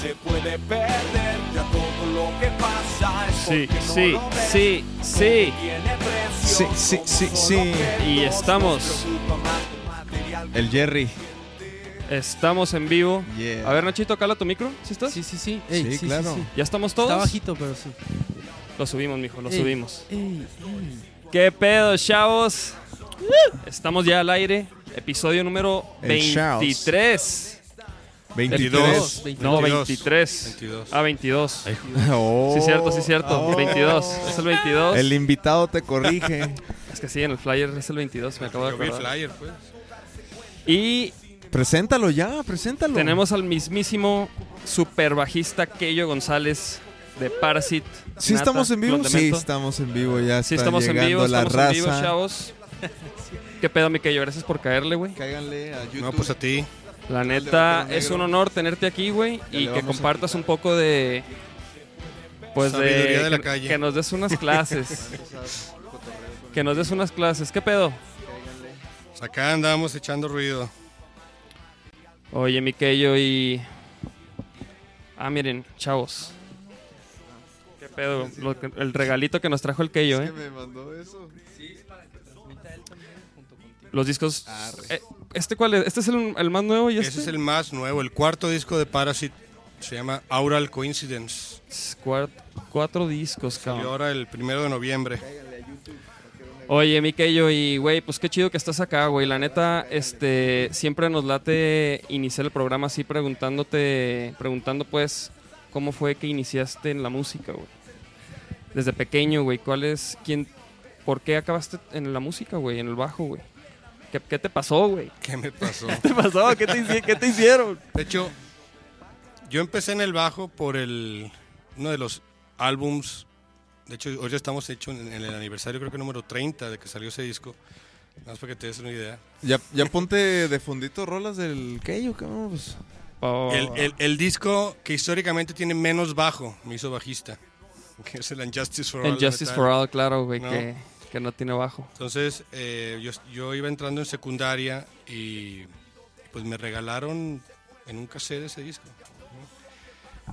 se puede perder, ya todo lo que pasa es Sí, no sí, ves. sí, sí. Sí, sí, sí, sí. Y estamos, El Jerry. estamos en vivo. Yeah. A ver, Nachito, cala tu micro. ¿Sí estás? Sí, sí, sí. Ey, Sí, claro. ¿Ya estamos todos? Está bajito, pero sí. Lo subimos, mijo, lo Ey, subimos. ey, ey. ¿Qué pedo, chavos? Estamos ya al aire. Episodio número El Chaos. 23. 22. 22. No, 22. 23. 22. Ah, 22. Oh. Sí, cierto, sí, cierto. Oh. 22. Es el 22. El invitado te corrige. Es que sí, en el flyer es el 22, me acabo de Yo vi el acordar. flyer, pues. Y preséntalo ya, preséntalo. tenemos al mismísimo super bajista Keyo González de Parasite. ¿Sí Nata, estamos en vivo? Sí, estamos en vivo. Ya Sí, estamos en vivo, la estamos raza. en vivo, chavos. ¿Qué pedo, mi Keyo? Gracias por caerle, güey. Cáiganle a YouTube. No, pues a ti. La neta, es un honor tenerte aquí, güey, y que compartas un poco de... Pues de... Sabiduría de la que- calle. Que nos des unas clases. que nos des unas clases. ¿Qué pedo? Pues acá andábamos echando ruido. Oye, mi Keyo y... Ah, miren, chavos. ¿Qué pedo? Lo que- el regalito que nos trajo el Keyo, Es ¿eh? que me mandó eso. Los discos... Eh, ¿Este cuál es? ¿Este es el, el más nuevo y este? Ese es el más nuevo, el cuarto disco de Parasite. Se llama Aural Coincidence. Cuar- cuatro discos, Y cabrón. ahora el primero de noviembre. Oye, mi Keyo, y güey, pues qué chido que estás acá, güey. La neta, este, siempre nos late iniciar el programa así preguntándote, preguntando pues, ¿cómo fue que iniciaste en la música, güey? Desde pequeño, güey, ¿cuál es, quién, por qué acabaste en la música, güey, en el bajo, güey? ¿Qué, qué te pasó, güey? ¿Qué me pasó? ¿Qué te pasó? ¿Qué te, qué te hicieron? De hecho, yo empecé en el bajo por el uno de los álbums. De hecho, hoy ya estamos hechos en, en el aniversario, creo que número 30 de que salió ese disco. Nada más para que te des una idea. Ya, ya ponte de fundito rolas del Keyo, cabrón. Pues. Oh, El, el- el disco que históricamente tiene menos bajo me hizo bajista. Que es el Unjustice for All. el de Justice Metallica. for All, claro, güey, No. que, que no tiene bajo. Entonces, eh, yo, yo iba entrando en secundaria y pues me regalaron en un cassette ese disco.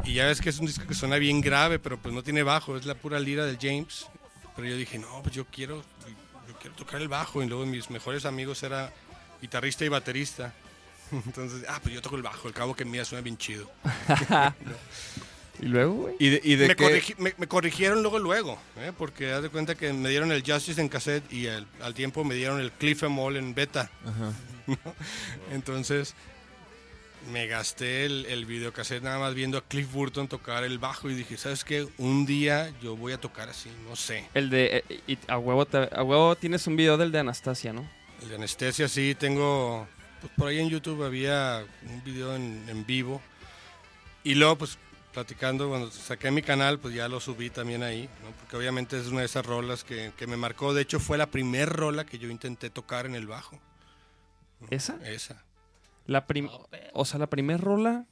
Y ya ves que es un disco que suena bien grave, pero pues no tiene bajo, es la pura lira del James. Pero yo dije, no, pues yo quiero, yo quiero tocar el bajo. Y luego mis mejores amigos era guitarrista y baterista. Entonces, ah, pues yo toco el bajo, al cabo que mía suena bien chido. ¿Y luego, güey? ¿Y de, y de me, qué? corrigi- me- me corrigieron luego, luego, ¿eh? porque haz de cuenta que me dieron el Justice en cassette y el- al tiempo me dieron el Cliff Emol en beta. Ajá. Entonces me gasté el, el videocassette nada más viendo a Cliff Burton tocar el bajo y dije, ¿sabes qué? Un día yo voy a tocar así, no sé. El de. eh, y a, huevo te- a huevo tienes un video del de Anastasia, ¿no? El de anestesia sí, tengo, pues por ahí en YouTube había un video en, en vivo y luego pues platicando, cuando saqué mi canal pues ya lo subí también ahí, ¿no? porque obviamente es una de esas rolas que, que me marcó, de hecho fue la primer rola que yo intenté tocar en el bajo, ¿Esa? esa. La prim o sea, la primer rola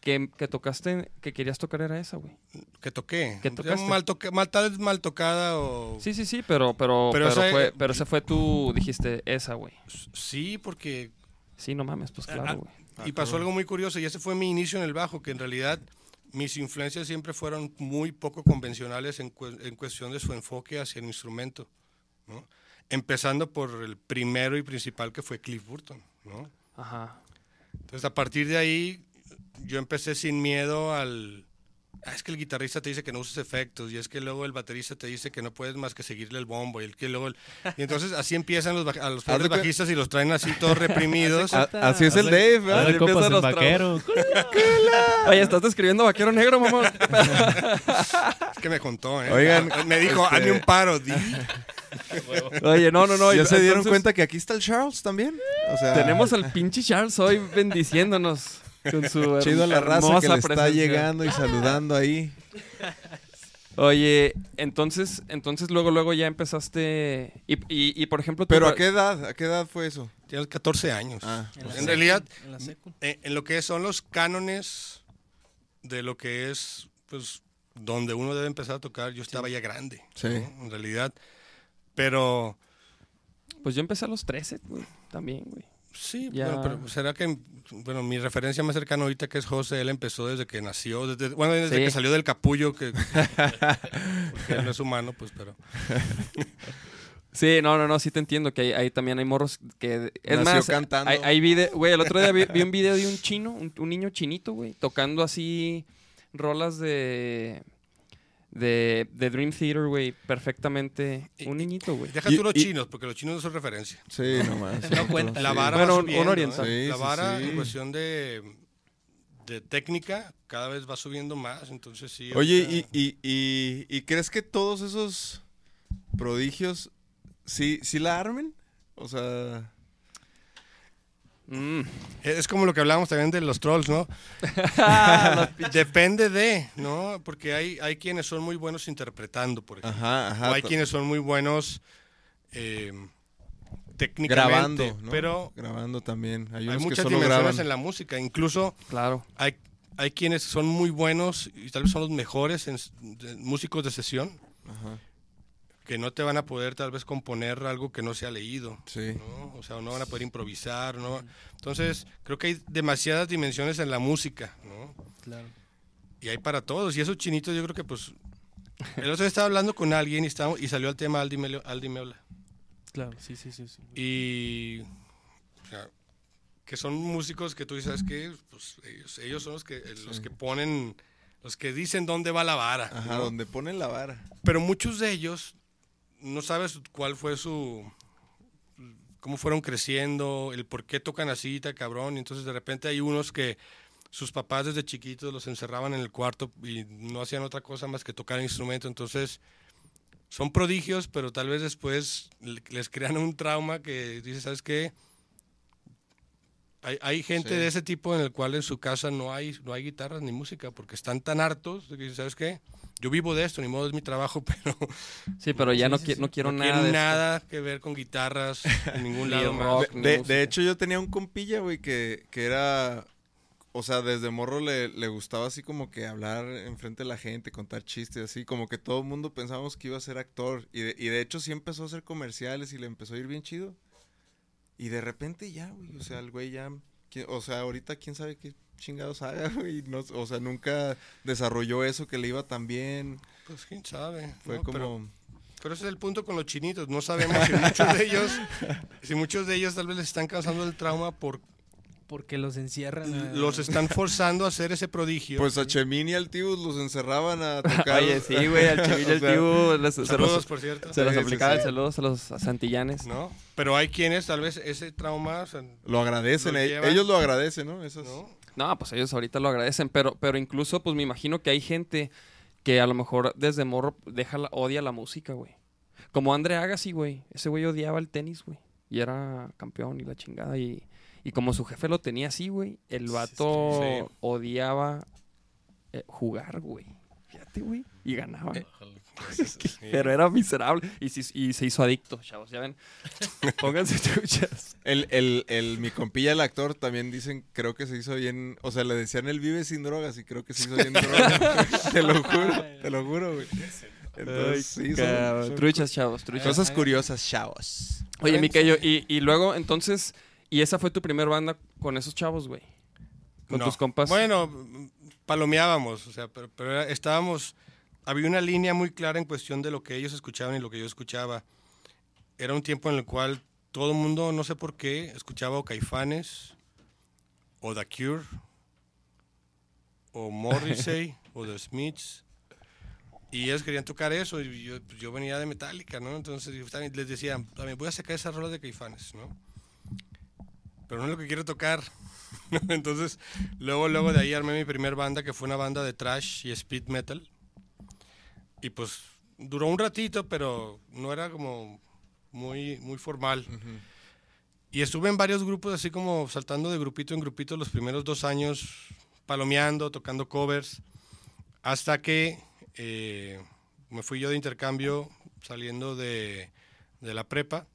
que, que tocaste, que querías tocar era esa, güey. Que toqué. ¿Qué Ya tocaste? Mal, toca- mal, tal vez mal tocada o... Sí, sí, sí, pero, pero, Pero pero, esa- fue, pero esa fue tú, dijiste, esa, güey. Sí, porque Sí, no mames, pues Ah, claro, güey. Y pasó algo muy curioso, y ese fue mi inicio en el bajo, que en realidad mis influencias siempre fueron muy poco convencionales en, cu- en cuestión de su enfoque hacia el instrumento, ¿no? Empezando por el primero y principal que fue Cliff Burton, ¿no? Ajá. Entonces a partir de ahí yo empecé sin miedo al... "Ah, es que el guitarrista te dice que no uses efectos y es que luego el baterista te dice que no puedes más que seguirle el bombo y el que luego el- y entonces así empiezan los, a los pobres bajistas y los traen así todos reprimidos A- así es el Dave, ¿verdad? Copas empiezan los vaquero. Oye, estás describiendo vaquero negro, mamá. Es que me contó, ¿eh? Oigan, me dijo, este- hazme un paro, di. Oye, no, no, no. ¿Ya se dieron entonces, cuenta que aquí está el Charles también? O sea, Tenemos al pinche Charles hoy bendiciéndonos con su chido a la raza que le está presencia. llegando y saludando ahí. Oye, entonces, entonces luego, luego ya empezaste. Y, y, y, por ejemplo, ¿Pero a qué edad? ¿A qué edad fue eso? Tienes 14 años. Ah, En, realidad, En la secu. eh, en lo que son los cánones de lo que es, pues, donde uno debe empezar a tocar, yo estaba ya grande. Sí. ¿no? En realidad. Pero, Pues yo empecé a los 13, güey. También, güey. Sí, Ya. bueno, pero será que, bueno, mi referencia más cercana ahorita que es José, él empezó desde que nació, desde, bueno, desde Sí. que salió del capullo, que, porque él no es humano, pues, pero. Sí, no, no, no, sí te entiendo que ahí, ahí también hay morros que... Es Nació más, cantando. hay, hay vide- Güey, el otro día vi, vi un video de un chino, un, un niño chinito, güey, tocando así rolas de... De, de Dream Theater, güey, perfectamente. Y- Un niñito, güey. Deja tú los y- chinos, porque los chinos no son referencia. Sí, nomás. No cuenta. La Sí. vara Bueno, va un- un oriental. ¿eh? Sí, La vara sí. en cuestión de, de técnica cada vez va subiendo más, entonces sí. Oye, ahorita- ¿y, y, y, y crees que todos esos prodigios sí, sí la armen? O sea, Mm. Es como lo que hablábamos también de los trolls, ¿no? Depende de, ¿no? Porque hay, hay quienes son muy buenos interpretando, por ejemplo. ajá, ajá. o hay quienes son muy buenos eh, técnicamente. grabando, ¿no? Pero grabando también. Hay, que muchas solo dimensiones graban. en la música. Incluso Claro. hay, hay quienes son muy buenos y tal vez son los mejores en, s- de- músicos de sesión Ajá, que no te van a poder tal vez componer algo que no se ha leído. sí. ¿no? O sea, no van a poder improvisar, ¿no? Entonces, creo que hay demasiadas dimensiones en la música, ¿no? Claro. Y hay para todos. Y esos chinitos, yo creo que pues. El otro día estaba hablando con alguien y, estaba, y salió el tema Aldi, Melo- Aldi Meola. Claro, sí, sí, sí. sí. Y. o sea, que son músicos que tú dices, ¿sabes qué? Pues ellos, ellos son los que, los que ponen. Los que dicen dónde va la vara. Ajá, ¿no? donde ponen la vara. Pero muchos de ellos no sabes cuál fue su cómo fueron creciendo, el por qué tocan así, tan cabrón, y entonces de repente hay unos que sus papás desde chiquitos los encerraban en el cuarto y no hacían otra cosa más que tocar el instrumento, entonces son prodigios, pero tal vez después le- les crean un trauma que dice, ¿sabes qué? Hay, hay gente Sí. de ese tipo en el cual en su casa no hay, no hay guitarras ni música porque están tan hartos de que ¿sabes qué? Yo vivo de esto, ni modo es mi trabajo, pero Sí, pero ya Sí, no, sí, qui- sí. no quiero no nada tiene de esto. nada que ver con guitarras en ningún Ni lado más. rock. De, hecho, yo tenía un compilla, güey, que, que era. O sea, desde morro le, le gustaba así como que hablar enfrente de la gente, contar chistes, así. Como que todo el mundo pensábamos que iba a ser actor. Y de, y de hecho, sí empezó a hacer comerciales y le empezó a ir bien chido. Y de repente ya, güey. O sea, el güey ya. O sea, ahorita quién sabe qué chingados haga, güey. No, o sea, nunca desarrolló eso que le iba tan bien. Pues quién sabe. Fue ¿no? como. Pero, pero ese es el punto con los chinitos. No sabemos si muchos de ellos, si muchos de ellos tal vez les están causando el trauma por Porque los encierran. a- los están forzando a hacer ese prodigio. Pues a Chemín y al Tibus los encerraban a tocar. Oye, sí, güey, al Chevy y al sea, Tibu les- se Saludos, los, por cierto. se los Sí, sí, aplicaba el sí. saludos a los santillanes. ¿No? Pero hay quienes tal vez ese trauma, o sea, Lo agradecen, Lo llevan. ellos lo agradecen, ¿no? Eso es- ¿no? No, pues ellos ahorita lo agradecen, pero, pero incluso, pues me imagino que hay gente que a lo mejor desde morro deja la- odia la música, güey. Como André Agassi, güey. Ese güey odiaba el tenis, güey. Y era campeón y la chingada. Y, y como su jefe lo tenía así, güey, el vato Sí. odiaba eh, jugar, güey. Güey. Y ganaba. Sí. Pero era miserable. Y, se- y se hizo adicto, chavos. Ya ven. Pónganse truchas. El, el, el, mi compilla, el actor, también dicen, creo que se hizo bien, o sea, le decían él vive sin drogas y creo que se hizo bien drogas. te lo juro, te lo juro, güey. Entonces, sí, son- Cabrón. son truchas, chavos, truchas. cosas curiosas, chavos. Oye, Miquello, y, y luego, entonces, ¿y esa fue tu primer banda con esos chavos, güey? Con No. tus compas. Bueno, palomeábamos, o sea, pero, pero era- estábamos, había una línea muy clara en cuestión de lo que ellos escuchaban y lo que yo escuchaba. Era un tiempo en el cual todo el mundo, no sé por qué, escuchaba o Caifanes, o The Cure, o Morrissey, o The Smiths. Y ellos querían tocar eso, y yo, pues, yo venía de Metallica, ¿no? Entonces les decía, también voy a sacar esas rolas de Caifanes, ¿no? Pero no es lo que quiero tocar. Entonces, luego, luego de ahí armé mi primer banda, que fue una banda de trash y speed metal. Y pues duró un ratito, pero no era como muy, muy formal. Y estuve en varios grupos, así como saltando de grupito en grupito los primeros dos años, palomeando, tocando covers, hasta que eh, me fui yo de intercambio saliendo de, de la prepa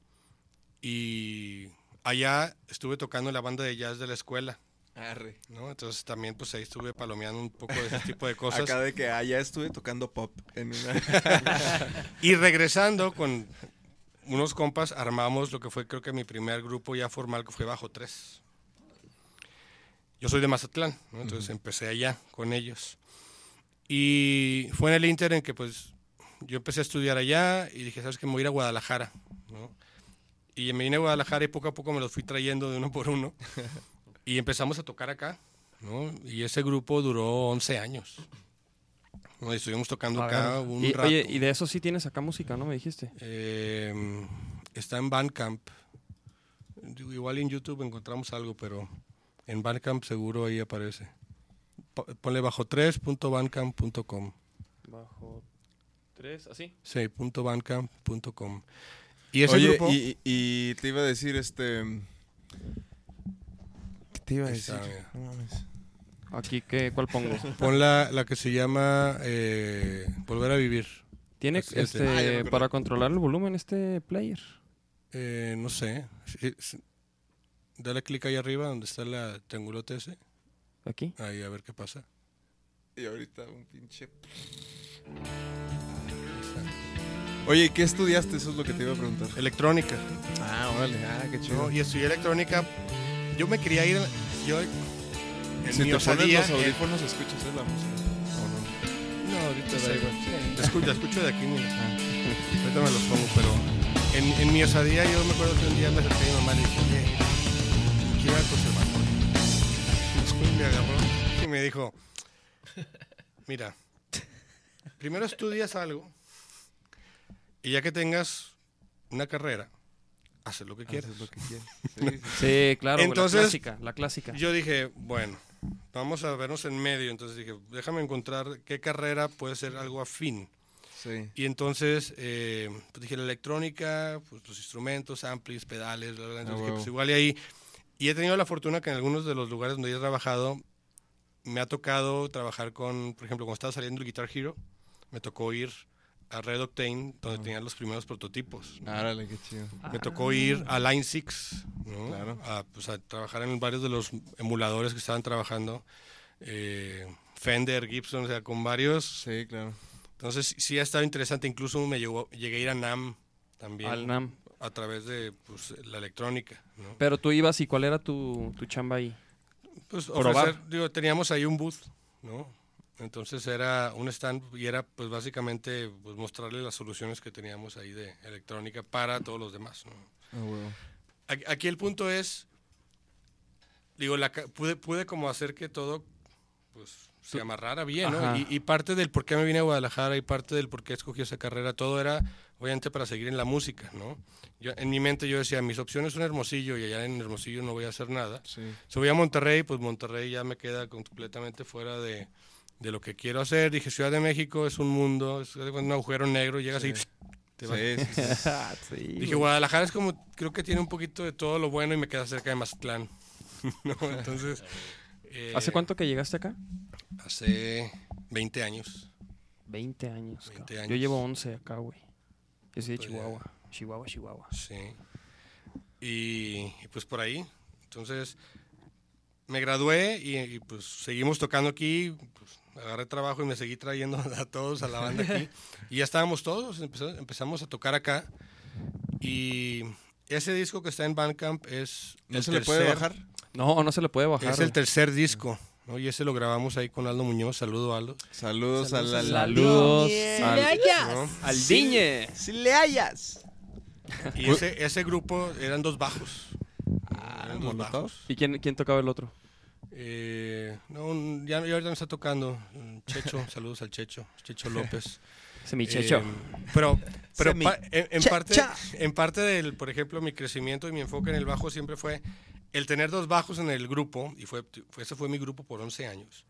y allá estuve tocando en la banda de jazz de la escuela. Arre. ¿no? Entonces también pues ahí estuve palomeando un poco de ese tipo de cosas. Acá de que allá estuve tocando pop en una... Y regresando con unos compas, armamos lo que fue creo que mi primer grupo ya formal, que fue Bajo 3. Yo soy de Mazatlán, ¿no? entonces empecé allá con ellos. Y fue en el Inter en que pues yo empecé a estudiar allá y dije, ¿sabes qué? Me voy a ir a Guadalajara. ¿no? Y me vine a Guadalajara y poco a poco me los fui trayendo de uno por uno. y empezamos a tocar acá. ¿no? Y ese grupo duró 11 años. ¿no? Y estuvimos tocando acá un y, rato. Oye, y de eso sí tienes acá música, ¿no? Me dijiste. Eh, está en Bandcamp. Igual en YouTube encontramos algo, pero en Bandcamp seguro ahí aparece. Po- Ponle bajo 3.bandcamp.com. Bajo tres, así. Sí, punto bandcamp.com. Y ese Oye, grupo... y, y te iba a decir, este... ¿Qué te iba a decir? No mames. Aquí, ¿qué, ¿cuál pongo? Pon la, la que se llama eh, Volver a Vivir. Tiene este, Ah, para controlar el volumen este player. Eh, no sé. Dale clic ahí arriba donde está la triangulote ese. Aquí. Ahí a ver qué pasa. Y ahorita un pinche... Oye, ¿y ¿qué estudiaste? Eso es lo que te iba a preguntar. Electrónica. Ah, órale. Ah, qué chido. ¿no? Y estudié electrónica. Yo me quería ir. Yo. En si mi te pones osadía, los eh, audífonos, escuchas la música. ¿O no? No, ahorita Sí. da igual. Te escucho, escucho de aquí, mira. Ahorita me los pongo, pero en, en mi osadía yo me acuerdo que un día me acerqué a mi mamá y le dije, oye, quiero ir al conservatorio. Después me agarró y me dijo, mira, primero estudias algo y ya que tengas una carrera, haces lo que quieras. Haces lo que quieras. Sí, sí. Sí, claro. Entonces- la clásica, la clásica. Yo dije, bueno, vamos a vernos en medio. Entonces dije, déjame encontrar qué carrera puede ser algo afín. Sí. Y entonces eh, pues dije la electrónica, pues los instrumentos, amplis, pedales, bla, bla. Entonces Ah, dije, pues igual y ahí. Y he tenido la fortuna que en algunos de los lugares donde he trabajado, me ha tocado trabajar con, por ejemplo, cuando estaba saliendo el Guitar Hero, me tocó ir a Red Octane, donde tenían los primeros prototipos. ¿no? Árale, qué chido. Me tocó ir a Line 6, ¿no? Claro. a, pues, a trabajar en varios de los emuladores que estaban trabajando. eh, Fender, Gibson, o sea, con varios. Sí, claro. Entonces sí ha estado interesante. Incluso me llegó, llegué a ir a NAM también. Al NAM. A través de pues, la electrónica. ¿no? Pero tú ibas y ¿cuál era tu, tu chamba ahí? Pues ofrecer, digo, teníamos ahí un booth, ¿no? Entonces era un stand y era pues básicamente pues, mostrarle las soluciones que teníamos ahí de electrónica para todos los demás, ¿no? Ah, huevo. Aquí- el punto es, digo, la, pude, pude como hacer que todo pues, se amarrara bien, ¿no? Y, y parte del por qué me vine a Guadalajara y parte del por qué escogí esa carrera, todo era obviamente para seguir en la música, ¿no? Yo, en mi mente yo decía, mis opciones son Hermosillo y allá en Hermosillo no voy a hacer nada. Sí. Si voy a Monterrey, pues Monterrey ya me queda completamente fuera de, de lo que quiero hacer. Dije, Ciudad de México es un mundo, es un agujero negro, llegas y te vas. Sí, sí, sí. sí, Dije, Guadalajara es como, creo que tiene un poquito de todo lo bueno y me queda cerca de Mazatlán. ¿no? Entonces... eh, ¿Hace cuánto que llegaste acá? Hace 20 años. 20 años. 20 cabrón. años. Yo llevo 11 acá, güey. Yo soy de Pues ya. Chihuahua. Chihuahua, Chihuahua. Sí. Y, y pues por ahí. Entonces, me gradué y, y, pues seguimos tocando aquí. Pues, agarré trabajo y me seguí trayendo a todos a la banda aquí. y ya estábamos todos, empezamos a tocar acá. Y ese disco que está en Bandcamp es... ¿No se le puede tercer- bajar? No, no se le puede bajar. Es el tercer disco. ¿no? Y ese lo grabamos ahí con Aldo Muñoz. Saludo, Aldo. Saludos, a la... Saludos al, le hallas. ¿no? al Diñe. Si le hallas. Y ese, ese grupo eran dos bajos. eran dos bajos. ¿Y quién, quién tocaba el otro? Eh, no, ya, ya ahorita me está tocando. mm, Checho, saludos al Checho, Checho López. Ese mi checho. Eh, pero pero Semi- pa- en, en parte, en parte del, por ejemplo, mi crecimiento y mi enfoque en el bajo siempre fue el tener dos bajos en el grupo, y fue, fue- ese fue mi grupo por 11 años.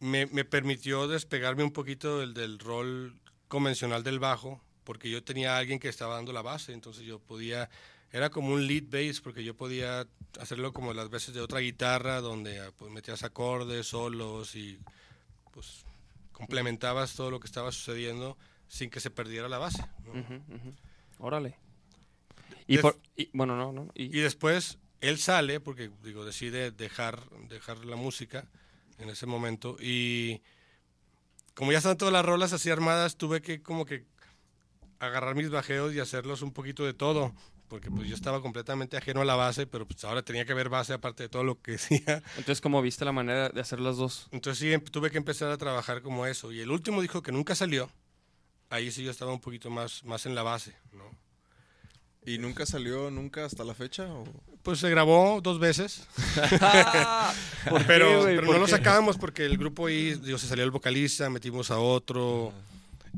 Me, me permitió despegarme un poquito del, del rol convencional del bajo, porque yo tenía a alguien que estaba dando la base, entonces yo podía, era como un lead bass, porque yo podía hacerlo como las veces de otra guitarra, donde ah, pues, metías acordes, solos y pues complementabas todo lo que estaba sucediendo sin que se perdiera la base. Órale. Y, por, y- bueno, no, no. Y Y, después él sale, porque digo, decide dejar, dejar la música en ese momento. Y como ya están todas las rolas así armadas, tuve que como que agarrar mis bajeos y hacerlos un poquito de todo. Porque pues yo estaba completamente ajeno a la base, pero pues ahora tenía que ver base aparte de todo lo que decía. entonces, ¿cómo viste la manera de hacer las dos? Entonces sí, em- tuve que empezar a trabajar como eso. Y el último disco que nunca salió, ahí sí yo estaba un poquito más, más en la base, ¿no? ¿Y nunca salió nunca hasta la fecha? o? Pues se grabó dos veces. ¿Por qué, pero güey? pero ¿Por no lo sacábamos porque el grupo ahí, digo, se salió el vocalista, metimos a otro.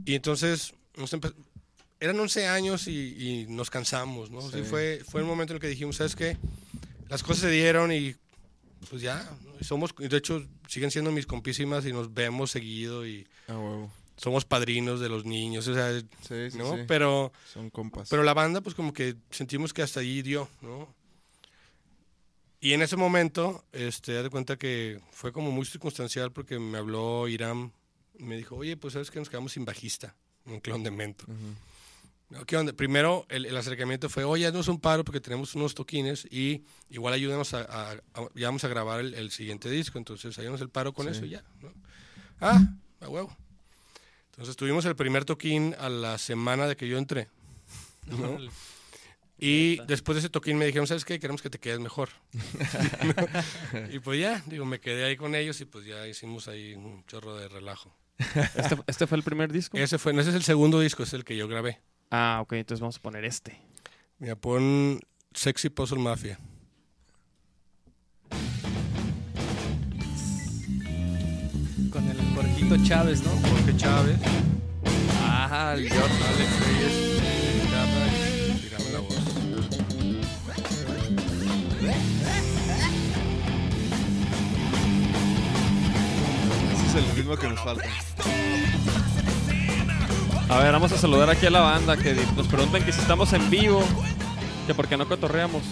Y entonces, eran 11 años y, y nos cansamos, ¿no? Sí, Sí. fue, fue el momento en el que dijimos, ¿sabes qué? Las cosas se dieron y pues ya, somos, de hecho, siguen siendo mis compísimas y nos vemos seguido y Ah, huevo. somos padrinos de los niños, o sea, Sí, sí, ¿no? Pero, Son compas. pero la banda, pues como que sentimos que hasta allí dio, ¿no? Y en ese momento, este, de cuenta que fue como muy circunstancial porque me habló Irán me dijo, oye, pues sabes que nos quedamos sin bajista, un clon de mento. No, ¿Qué onda? Primero el, el acercamiento fue, oye, haznos un paro porque tenemos unos toquines y igual ayúdanos a, a- a- ya vamos a grabar el, el siguiente disco, entonces ayúdanos el paro con Sí. eso y ya. ¿no? Ah, a huevo. Entonces tuvimos el primer toquín a la semana de que yo entré. ¿no? Y después de ese toquín me dijeron, ¿sabes qué? Queremos que te quedes mejor. y pues ya, digo, me quedé ahí con ellos y pues ya hicimos ahí un chorro de relajo. ¿Este, este fue el primer disco? Ese fue, no, ese es el segundo disco, es el que yo grabé. Ah, ok, entonces vamos a poner este. Mira, pon Sexy Puzzle Mafia. Con el Jorgito Chávez, ¿no? Jorge Chávez, Ah, el Alex Reyes, tirame la voz. Ese es el ritmo que nos falta. A ver, vamos a saludar aquí a la banda que nos preguntan que si estamos en vivo, que por qué no cotorreamos.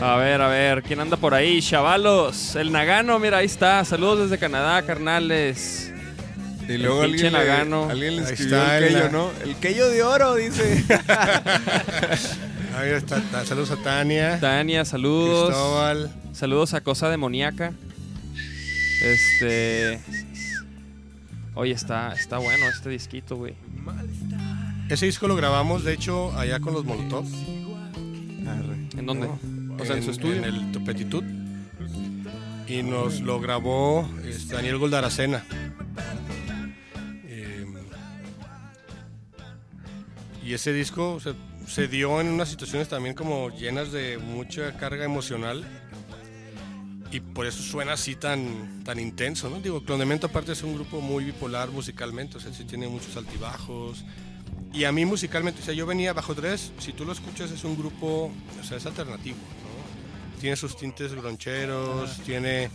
A ver, a ver, ¿quién anda por ahí? Chavalos, el Nagano, mira, ahí está. Saludos desde Canadá, carnales. y luego el pinche alguien le, Nagano. alguien le Ahí escribió está, el quello, la- ¿no? El quello de oro, dice. Ahí está, saludos a Tania, Tania, saludos. Cristóbal. Saludos a Cosa Demoníaca. Este. Oye, está, está bueno este disquito, güey. Ese disco lo grabamos, de hecho, allá con los Molotov. Arre. ¿En dónde? O sea, en su estudio. En el Topetitud. Y nos lo grabó este, Daniel Goldaracena. Eh, y ese disco se, se dio en unas situaciones también como llenas de mucha carga emocional. Y por eso suena así tan, tan intenso, ¿no? Digo, Clondemento aparte es un grupo muy bipolar musicalmente, o sea, sí tiene muchos altibajos. Y a mí musicalmente, o sea, yo venía bajo tres, si tú lo escuchas es un grupo, o sea, es alternativo, ¿no? Tiene sus tintes groncheros, tiene,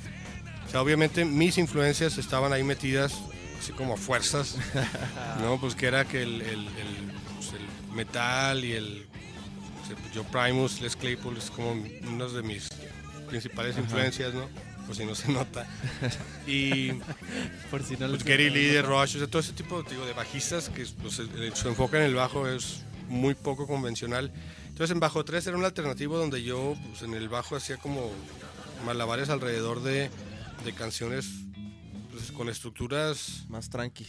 o sea, obviamente mis influencias estaban ahí metidas así como a fuerzas, ¿no? Pues que era que el, el- el, pues, el metal y el, sea, yo Primus, Les Claypool es como uno de mis principales influencias, ¿no? Pues si no se nota. Y Por si no pues Gary Lee de Rush, o sea, todo ese tipo digo, de bajistas que pues, su enfoque en el bajo es muy poco convencional. Entonces en Bajo 3 era un alternativo donde yo pues, en el bajo hacía como malabares alrededor de, de canciones pues, con estructuras Más tranqui.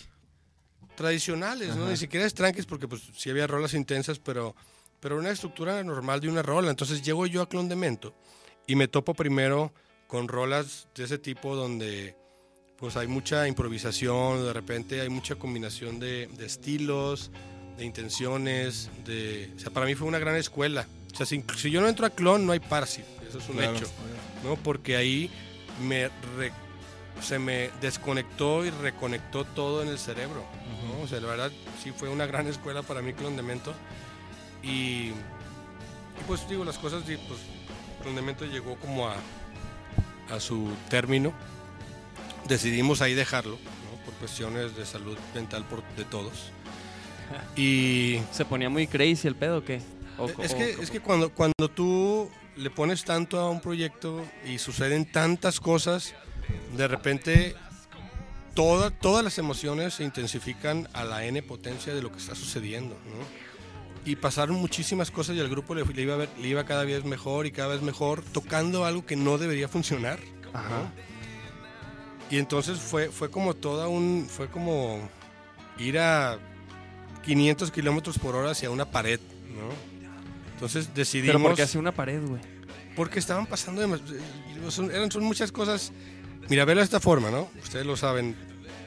tradicionales, ¿no? Ajá. Ni siquiera es tranquis porque pues sí había rolas intensas, pero, pero una estructura normal de una rola. Entonces llego yo a Clon de Mento y me topo primero con rolas de ese tipo donde pues hay mucha improvisación, de repente hay mucha combinación de, de estilos, de intenciones, de... O sea, para mí fue una gran escuela. O sea, si, si yo no entro a Clon, no hay Parsi, eso es un Claro. hecho, ¿no? Porque ahí me re- se me desconectó y reconectó todo en el cerebro. ¿no? O sea, la verdad, sí fue una gran escuela para mí Clon de Mento. Y, y pues digo, las cosas, pues Clon de Mento llegó como a, a su término. Decidimos ahí dejarlo, ¿no? por cuestiones de salud mental por, de todos. Y ¿Se ponía muy crazy el pedo o qué? O- es o- que, es que cuando, cuando tú le pones tanto a un proyecto y suceden tantas cosas, de repente toda, todas las emociones se intensifican a la n potencia de lo que está sucediendo, ¿no? Y pasaron muchísimas cosas y al grupo le, le iba a ver- le iba cada vez mejor y cada vez mejor, tocando algo que no debería funcionar. ¿no? Ajá. Y entonces fue, fue como toda un, fue como ir a 500 kilómetros por hora hacia una pared, ¿no? Entonces decidimos... Pero porque hace una pared, güey. Porque estaban pasando eh, son, eran, son muchas cosas. Mira, verlo de esta forma, ¿no? Ustedes lo saben.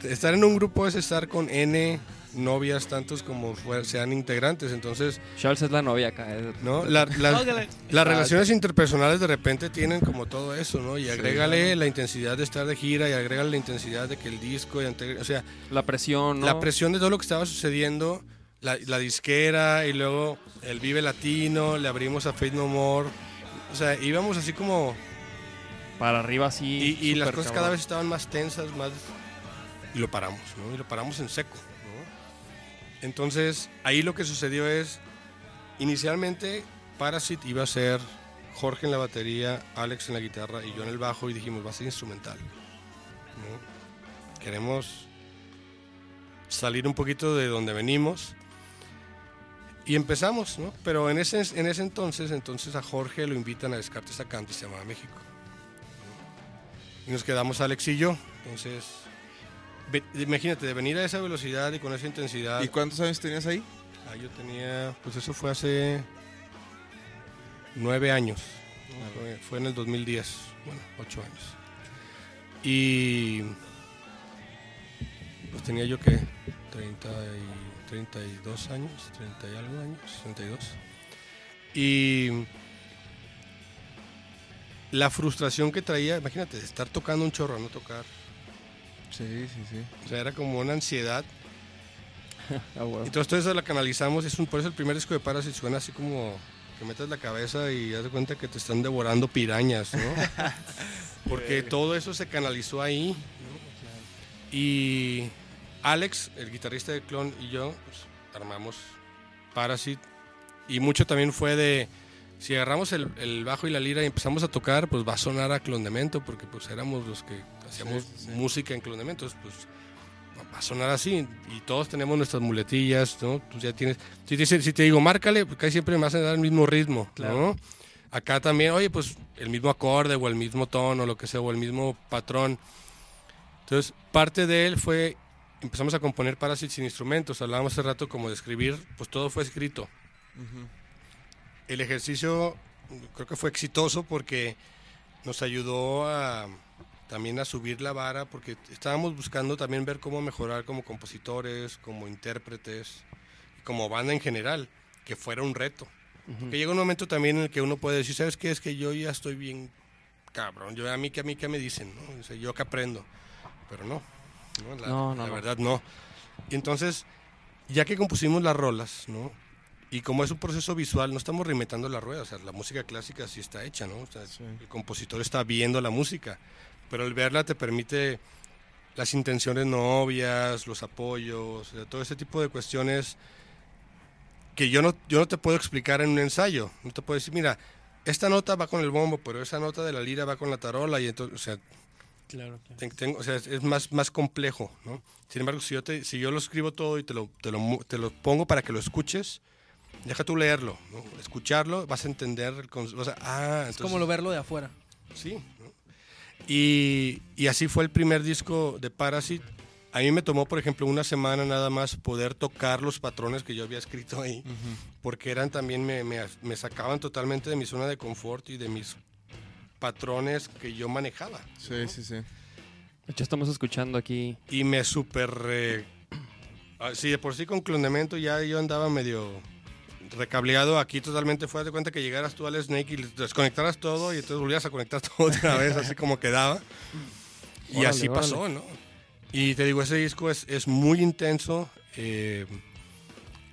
Estar en un grupo es estar con N novias, tantos como fue- sean integrantes. Entonces, Charles es la novia acá. ¿no? La- la- Óigale. las relaciones interpersonales de repente tienen como todo eso, ¿no? Y agrégale la intensidad de estar de gira y agrégale la intensidad de que el disco, y ante- o sea, La presión, ¿no? la presión de todo lo que estaba sucediendo, la, la disquera y luego el Vive Latino, le abrimos a Faith No More. O sea, íbamos así como... Para arriba así. Y, y las cosas cabrón. cada vez estaban más tensas, más... Y lo paramos, ¿no? Y lo paramos en seco. Entonces, ahí lo que sucedió es, inicialmente, Parasite iba a ser Jorge en la batería, Alex en la guitarra y yo en el bajo y dijimos, va a ser instrumental. Queremos salir un poquito de donde venimos y empezamos, ¿no? Pero en ese, en ese entonces, entonces a Jorge lo invitan a Descartes y se llamaba México. Y nos quedamos Alex y yo. Entonces, ve- imagínate, de venir a esa velocidad y con esa intensidad. ¿Y cuántos años tenías ahí? Ah, yo tenía, pues eso fue hace nueve años. Fue, en el 2010, bueno, ocho años. Y pues tenía yo que 30 y 32 años, 30 y algo años, 32. Y la frustración que traía, imagínate, estar tocando un chorro, no tocar. Sí, sí, sí. O sea, era como una ansiedad Ah, huevo. entonces todo eso la canalizamos, es un, por eso el primer disco de Parasite suena así como que metes la cabeza y de cuenta que te están devorando pirañas, ¿no? Porque todo eso se canalizó ahí. Y Alex, el guitarrista de Clon y yo pues, armamos Parasite y mucho también fue de si agarramos el, el bajo y la lira y empezamos a tocar, pues va a sonar a Clondemento porque pues éramos los que hacíamos Sí, sí, sí. música en Clondemento, pues va a sonar así y todos tenemos nuestras muletillas, ¿no? Tú ya tienes, si te, si te digo, márcale, porque casi siempre me hacen dar el mismo ritmo, ¿no? Acá también, oye, pues el mismo acorde o el mismo tono, lo que sea, o el mismo patrón. Entonces, parte de él fue, empezamos a componer Parasite sin instrumentos, hablábamos hace rato como de escribir, pues todo fue escrito. El ejercicio creo que fue exitoso porque nos ayudó a también a subir la vara porque estábamos buscando también ver cómo mejorar como compositores, como intérpretes, como banda en general, que fuera un reto. Porque llega un momento también en el que uno puede decir, ¿sabes qué? Es que yo ya estoy bien cabrón, yo a mí que a mí que me dicen, ¿no? O sea, yo que aprendo, pero no, no, la, No, no, la verdad no. Y entonces, ya que compusimos las rolas, ¿no? Y como es un proceso visual, no estamos reinventando la rueda, o sea, la música clásica sí está hecha, ¿no? O sea, el compositor está viendo la música, pero el verla te permite las intenciones no obvias, los apoyos, sea, todo ese tipo de cuestiones que yo no, yo no te puedo explicar en un ensayo. No te puedo decir, mira, esta nota va con el bombo, pero esa nota de la lira va con la tarola, y entonces, o sea, Claro, claro. ten- tengo- o sea, es, es más, más complejo, ¿no? Sin embargo, si yo, te, si yo lo escribo todo y te lo, te, lo, te lo pongo para que lo escuches, deja tú leerlo, ¿no? Escucharlo, vas a entender, el ah, Es entonces- como lo verlo de afuera. Sí. ¿No? Y, y así fue el primer disco de Parasite. A mí me tomó, por ejemplo, una semana nada más poder tocar los patrones que yo había escrito ahí, porque eran también, me, me, me sacaban totalmente de mi zona de confort y de mis patrones que yo manejaba. Sí, sí, sí. De hecho, estamos escuchando aquí. Y me super... eh, ah, sí, de por sí con clonamiento ya yo andaba medio recableado aquí totalmente fuera de cuenta que llegaras tú al Snake y desconectaras todo y entonces volvías a conectar todo otra vez así como quedaba. Y Órale, así órale. pasó no y te digo ese disco es, es muy intenso eh,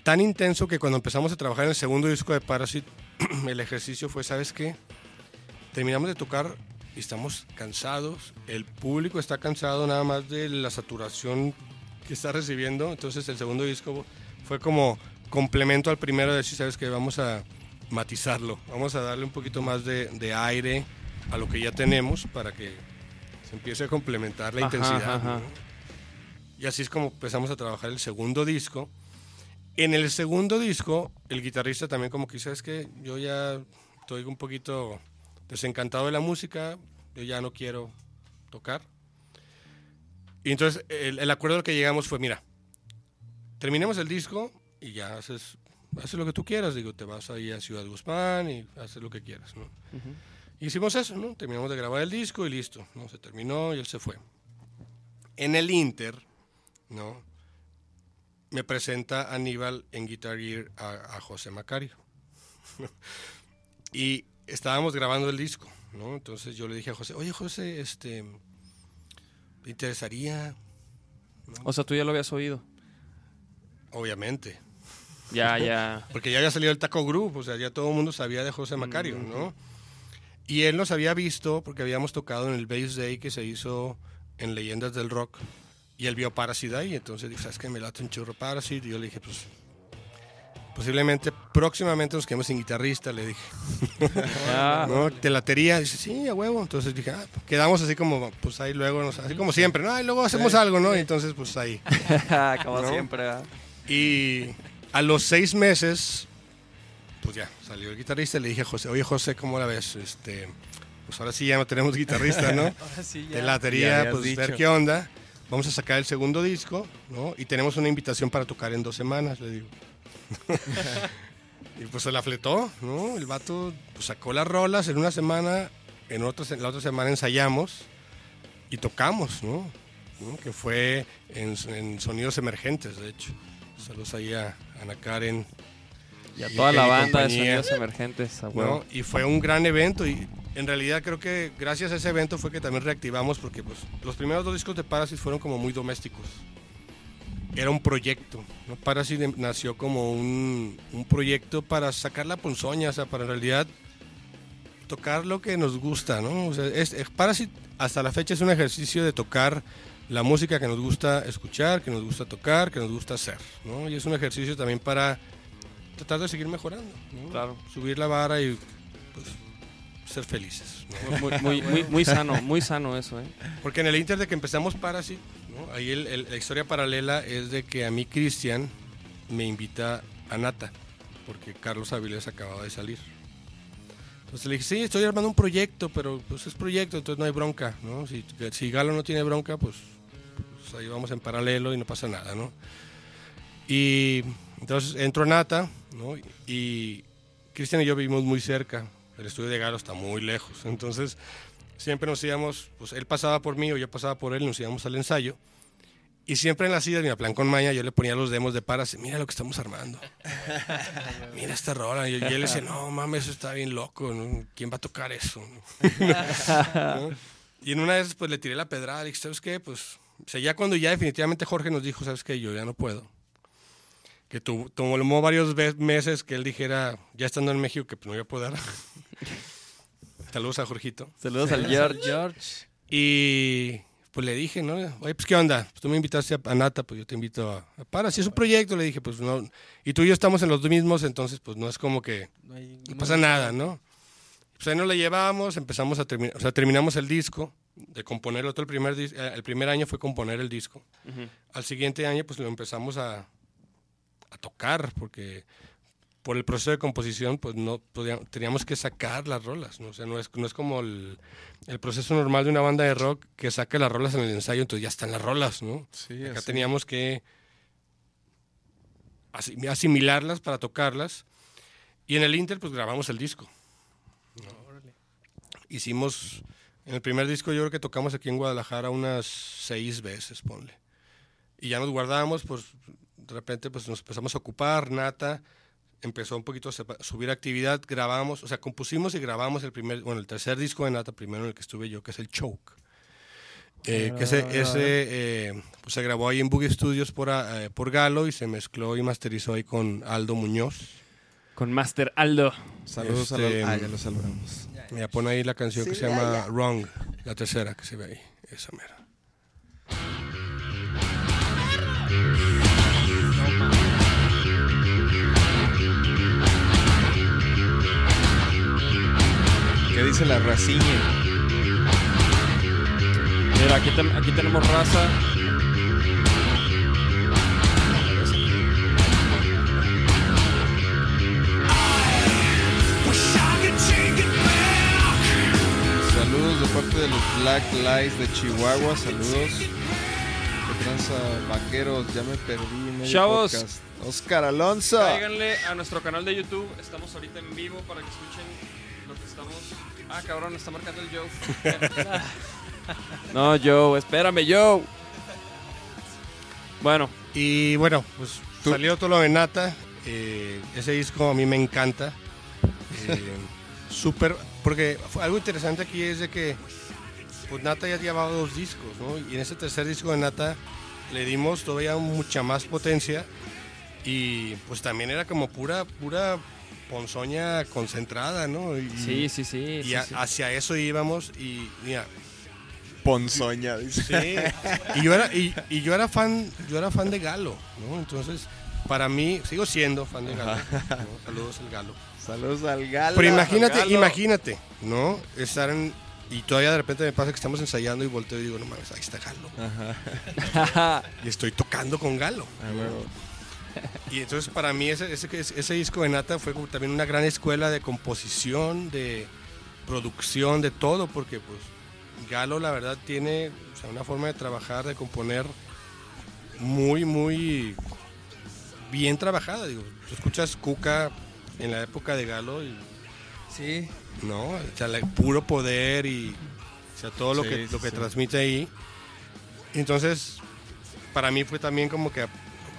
tan intenso que cuando empezamos a trabajar en el segundo disco de Parasite el ejercicio fue sabes qué terminamos de tocar y estamos cansados el público está cansado nada más de la saturación que está recibiendo entonces el segundo disco fue como complemento al primero de decir, sabes que vamos a matizarlo, vamos a darle un poquito más de, de aire a lo que ya tenemos para que se empiece a complementar la Ajá, intensidad. ajá. ¿no? Y así es como empezamos a trabajar el segundo disco. En el segundo disco, el guitarrista también como que dice, es que yo ya estoy un poquito desencantado de la música, yo ya no quiero tocar. Y entonces el, el acuerdo al que llegamos fue, mira, terminemos el disco y ya haces, haces lo que tú quieras, digo, te vas ahí a Ciudad Guzmán y haces lo que quieras, ¿no? Hicimos eso, ¿no? Terminamos de grabar el disco y listo, ¿no? Se terminó y él se fue. En el Inter, ¿no? Me presenta Aníbal en Guitar Gear a, a José Macario. y estábamos grabando el disco, ¿no? Entonces yo le dije a José, oye José, este, ¿te interesaría? O sea, tú ya lo habías oído. Obviamente. Ya, ya. Porque ya había salido el Taco Group, o sea, ya todo el mundo sabía de José Macario, ¿no? Y él nos había visto porque habíamos tocado en el Bass Day que se hizo en Leyendas del Rock. Y él vio Parasite ahí, entonces dijo, ¿sabes qué? Me late un churro Parasite. Y yo le dije, pues, posiblemente próximamente nos quedemos sin guitarrista, le dije. Ah, ¿No? ¿Te latería? Dice, sí, a huevo. Entonces dije, ah, quedamos así como, pues ahí luego, nos- así como siempre, ¿no? Y luego hacemos algo, ¿no? Y entonces, pues ahí. como ¿No? siempre. ¿verdad? Y a los seis meses, pues ya, salió el guitarrista y le dije a José, oye José, ¿cómo la ves? Este, pues ahora sí ya no tenemos guitarrista, ¿no? Ahora sí, ya. Latería, pues ver dicho. qué onda. Vamos a sacar el segundo disco, ¿no? Y tenemos una invitación para tocar en dos semanas, le digo. y pues se la fletó, ¿no? El vato pues, sacó las rolas en una semana, en, otra, la otra semana ensayamos y tocamos, ¿no? ¿No? Que fue en, en Sonidos Emergentes, de hecho. Saludos ahí a Ana Karen, Y a Y toda la banda de sonidos emergentes. a ¿no? huevo. Y fue un gran evento y en realidad creo que gracias a ese evento fue que también reactivamos porque pues los primeros dos discos de Parasite fueron como muy domésticos. Era un proyecto, ¿no? Parasite nació como un, un proyecto para sacar la ponzoña, o sea, para en realidad tocar lo que nos gusta, ¿no? O sea, es, es- Parasite hasta la fecha es un ejercicio de tocar la música que nos gusta escuchar, que nos gusta tocar, que nos gusta hacer, ¿no? Y es un ejercicio también para tratar de seguir mejorando, ¿no? Claro. subir la vara y pues, ser felices. ¿no? Muy, muy, muy, muy sano, muy sano eso, ¿eh? Porque en el Inter de que empezamos Parasite, ¿no? ahí el- el- la historia paralela es de que a mí Cristian me invita a Nata, porque Carlos Avilés acababa de salir. Entonces le dije, sí, estoy armando un proyecto, pero pues es proyecto, entonces no hay bronca, ¿no? Si, si Galo no tiene bronca, pues, pues, ahí vamos en paralelo y no pasa nada, ¿no? Y entonces entro a Nata, ¿no? Y Cristian y yo vivimos muy cerca, el estudio de Galo está muy lejos, entonces siempre nos íbamos, pues él pasaba por mí o yo pasaba por él y nos íbamos al ensayo. Y siempre en las idas, mira, plan con maña, yo le ponía los demos de Paras, mira lo que estamos armando. mira esta rola. Y, y él decía, no mames, eso está bien loco, ¿no? ¿quién va a tocar eso? ¿No? Y en una esas, pues le tiré la pedrada, le dije, ¿sabes qué? Pues, o sea, ya cuando ya definitivamente Jorge nos dijo, ¿sabes qué? Yo ya no puedo. Que tu- tomó varios meses que él dijera, ya estando en México, que pues no iba a poder. Saludos a Jorgito. Saludos al George. George. George. Y pues le dije, ¿no? Oye, pues ¿qué onda? Pues tú me invitaste a, a Nata, pues yo te invito a, a Para. Si es un proyecto, le dije, pues no. Y tú y yo estamos en los mismos, entonces pues no es como que No, hay- no pasa nada, ¿no? Pues ahí nos la llevamos, empezamos a terminar, o sea, terminamos el disco, de componerlo todo el primer, eh, el primer año fue componer el disco. Al siguiente año pues lo empezamos a, a tocar, porque por el proceso de composición pues no podíamos, teníamos que sacar las rolas, ¿no? O sea, no es, no es como el, el proceso normal de una banda de rock que saca las rolas en el ensayo, entonces ya están las rolas, ¿no? Sí, Acá así. teníamos que asi- asimilarlas para tocarlas. Y en el Inter, pues grabamos el disco. Hicimos, en el primer disco yo creo que tocamos aquí en Guadalajara unas seis veces, ponle. Y ya nos guardamos, pues de repente pues nos empezamos a ocupar, Nata empezó un poquito a subir actividad, grabamos, o sea, compusimos y grabamos el primer, bueno, el tercer disco de Nata, primero en el que estuve yo, que es el Choke. Eh, que ese, ese eh, pues se grabó ahí en Boogie Studios por, ah, eh, por Galo y se mezcló y masterizó ahí con Aldo Muñoz. Con Master Aldo. Saludos Este, a. Ah, ya lo saludamos. Mira, pon ahí la canción que se llama Wrong, la tercera que se ve ahí, esa mera. ¿Qué dice la raciña? Mira, aquí, ten- aquí tenemos raza. De los Black Lies de Chihuahua. Saludos. ¿Qué tranza, vaqueros? Ya me perdí. Chavos. podcast. Oscar Alonso. Cáiganle a nuestro canal de YouTube. Estamos ahorita en vivo para que escuchen lo que estamos. Ah, cabrón, está marcando el Joe. no, Joe, espérame, Joe. Bueno, Y bueno, pues salió todo lo de Nata. eh, ese disco a mí me encanta. Eh, Súper, porque fue algo interesante aquí es de que pues Nata ya llevaba dos discos, ¿no? Y en ese tercer disco de Nata le dimos todavía mucha más potencia y pues también era como pura, pura ponzoña concentrada, ¿no? Y, sí, sí, sí. y sí, a- sí. hacia eso íbamos y mira, Ponzoña, dice. Sí. Y yo era y, y yo era fan, yo era fan de Galo, ¿no? Entonces, para mí sigo siendo fan de Galo. ¿no? Saludos al Galo. Saludos al galo. Pero imagínate, Galo. imagínate, ¿no? Estar en y todavía de repente me pasa que estamos ensayando y volteo y digo, no mames, ahí está Galo. Y estoy tocando con Galo. Ah. Y entonces para mí ese, ese, ese disco de Nata fue como también una gran escuela de composición, de producción, de todo, porque pues Galo la verdad tiene o sea, una forma de trabajar, de componer muy, muy bien trabajada. Digo, tú escuchas Cuca en la época de Galo y Sí. no, o sea, la- puro poder y o sea, todo lo Sí, que, lo que sí. transmite ahí. Entonces, para mí fue también como que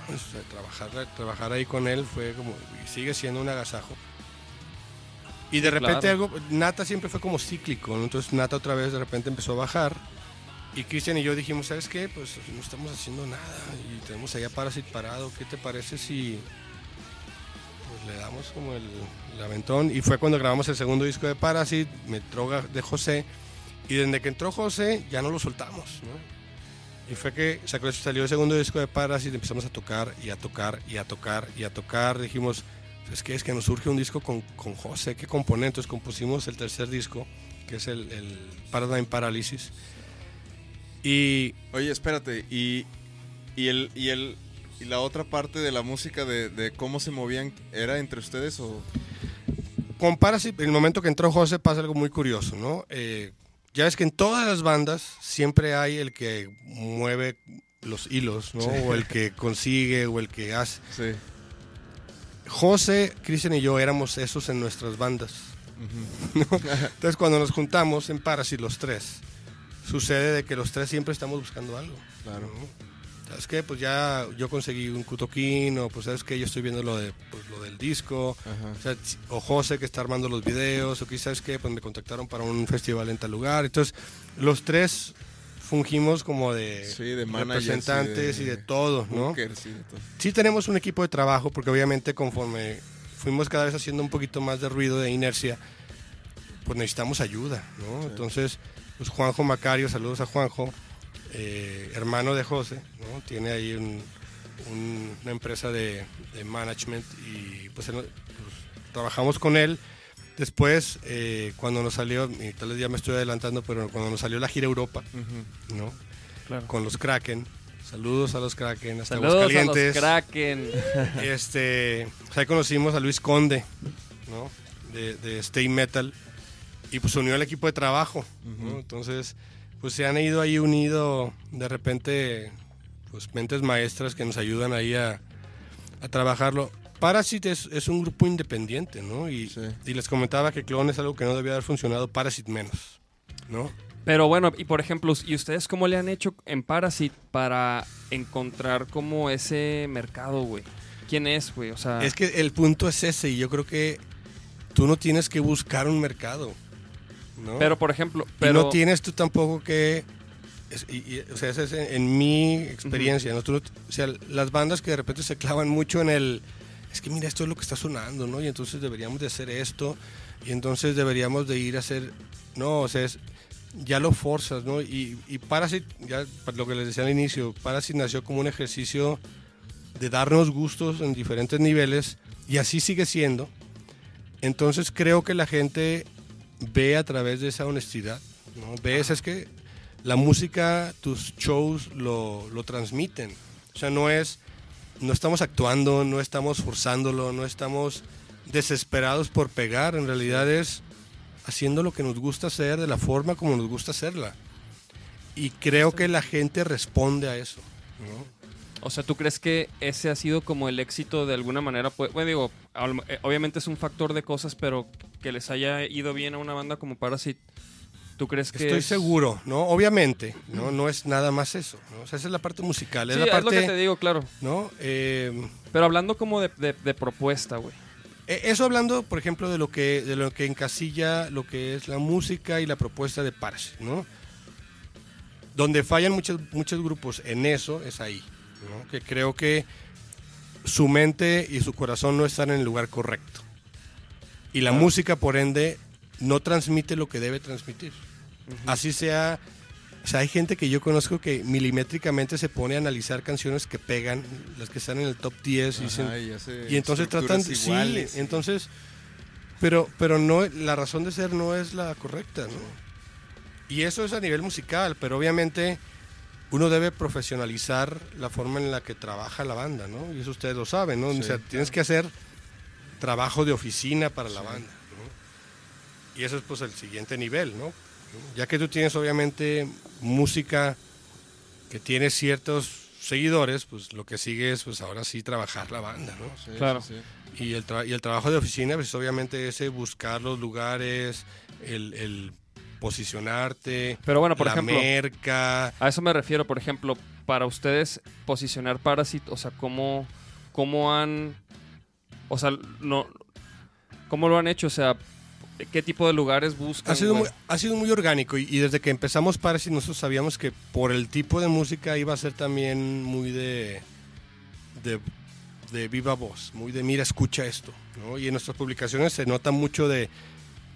pues, o sea, trabajar, trabajar ahí con él fue como, y sigue siendo un agasajo. Y de Sí, repente claro. algo, Nata siempre fue como cíclico, ¿no? entonces Nata otra vez de repente empezó a bajar. Y Cristian y yo dijimos, ¿sabes qué? Pues no estamos haciendo nada y tenemos allá Parasit parado. ¿Qué te parece si le damos como el, el aventón? Y fue cuando grabamos el segundo disco de Parasit, me de José. Y desde que entró José ya no lo soltamos, ¿no? Y fue que salió el segundo disco de Parasit, empezamos a tocar y a tocar y a tocar y a tocar. Dijimos, es que es que nos surge un disco con, con José, ¿qué componentes? Compusimos el tercer disco, que es el, el Paradigm Paralysis. Y Oye, espérate, y, y el, y el y la otra parte de la música de, de cómo se movían, ¿era entre ustedes o...? con Parasit, en el momento que entró José pasa algo muy curioso, ¿no? Eh, ya ves que en todas las bandas siempre hay el que mueve los hilos, ¿no? O el que consigue, o el que hace. Sí. José, Cristian y yo éramos esos en nuestras bandas. ¿no? Entonces cuando nos juntamos en Parasit los tres, sucede de que los tres siempre estamos buscando algo. Claro. ¿no? ¿Sabes qué? Pues ya yo conseguí un cutoquín, o pues sabes qué, yo estoy viendo lo, de, pues, lo del disco, o, sea, si- o José que está armando los videos, o que sabes qué, pues me contactaron para un festival en tal lugar. Entonces los tres fungimos como de, Sí, de managers y representantes y de- de, todo, ¿no? Bookers y de todo. Sí tenemos un equipo de trabajo porque obviamente conforme fuimos cada vez haciendo un poquito más de ruido, de inercia, pues necesitamos ayuda, ¿no? Entonces, pues Juanjo Macario, saludos a Juanjo, eh, hermano de José, ¿no? Tiene ahí un- un- una empresa de, de management y pues, él- pues, trabajamos con él. Después, eh, cuando nos salió, y tal vez ya me estoy adelantando, pero cuando nos salió la gira Europa. ¿no? Claro. Con los Kraken. Saludos a los Kraken, hasta Saludos a los. Kraken. Este, pues ahí conocimos a Luis Conde, ¿no? De, de Stay Metal. Y pues se unió al equipo de trabajo, ¿no? Entonces, pues se han ido ahí unido de repente, pues mentes maestras que nos ayudan ahí a, a trabajarlo. Parasit es, es un grupo independiente, ¿no? Y, Sí. y les comentaba que Clone es algo que no debía haber funcionado, Parasit menos, ¿no? Pero bueno, y por ejemplo, ¿y ustedes cómo le han hecho en Parasit para encontrar como ese mercado, güey? ¿Quién es, güey? O sea, Es que el punto es ese y yo creo que tú no tienes que buscar un mercado, ¿no? pero por ejemplo, Y pero no tienes tú tampoco que. es- y- y- o sea, esa es en, en mi experiencia. ¿no? Tú o sea, las bandas que de repente se clavan mucho en el. Es que mira, esto es lo que está sonando, ¿no? Y entonces deberíamos de hacer esto. Y entonces deberíamos de ir a hacer. No, o sea, es- ya lo forzas, ¿no? Y, y Parasit, ya lo que les decía al inicio, Parasit nació como un ejercicio de darnos gustos en diferentes niveles. Y así sigue siendo. Entonces creo que la gente ve a través de esa honestidad, ¿no? Ves, es que la música, tus shows lo, lo transmiten. O sea, no es, no estamos actuando, no estamos forzándolo, no estamos desesperados por pegar. En realidad es, haciendo lo que nos gusta hacer de la forma como nos gusta hacerla. Y creo que la gente responde a eso. ¿no? O sea, ¿tú crees que ese ha sido como el éxito de alguna manera? Pues, bueno, digo, eh, obviamente es un factor de cosas, pero que les haya ido bien a una banda como Parasite. ¿Tú crees que Estoy es- seguro, ¿no? Obviamente, ¿no? No es nada más eso, ¿no? O sea, esa es la parte musical, es Sí, la es parte, lo que te digo, claro. ¿no? Eh, Pero hablando como de, de- de propuesta, güey. Eh, Eso hablando, por ejemplo, de lo que de lo que encasilla lo que es la música y la propuesta de Parche, ¿no? Donde fallan muchos muchos grupos en eso es ahí, ¿no? Que creo que su mente y su corazón no están en el lugar correcto. Y la música, por ende, no transmite lo que debe transmitir. Así sea, o sea, hay gente que yo conozco que milimétricamente se pone a analizar canciones que pegan, las que están en el top 10 y dicen, Ajá, y, y entonces tratan, estructuras sí, iguales. entonces, pero, pero no, la razón de ser no es la correcta, ¿no? Y eso es a nivel musical, pero obviamente uno debe profesionalizar la forma en la que trabaja la banda, ¿no? Y eso ustedes lo saben, ¿no? Sí, o sea, tienes que hacer trabajo de oficina para la banda, ¿no? Y eso es pues el siguiente nivel, ¿no? Ya que tú tienes obviamente música que tiene ciertos seguidores, pues lo que sigue es pues ahora sí trabajar la banda, ¿no? Sí, Claro. sí, sí. Y el, tra- y el trabajo de oficina, pues obviamente ese buscar los lugares, el, el posicionarte, Pero bueno, por la ejemplo, merca. a eso me refiero, por ejemplo, para ustedes posicionar Parasite, o sea, ¿cómo, cómo han, o sea, no, cómo lo han hecho? O sea, ¿qué tipo de lugares buscan? Ha sido, muy, ha sido muy orgánico y, y desde que empezamos Parasite nosotros sabíamos que por el tipo de música iba a ser también muy de, de, de viva voz, muy de mira, escucha esto. ¿no? Y en nuestras publicaciones se nota mucho de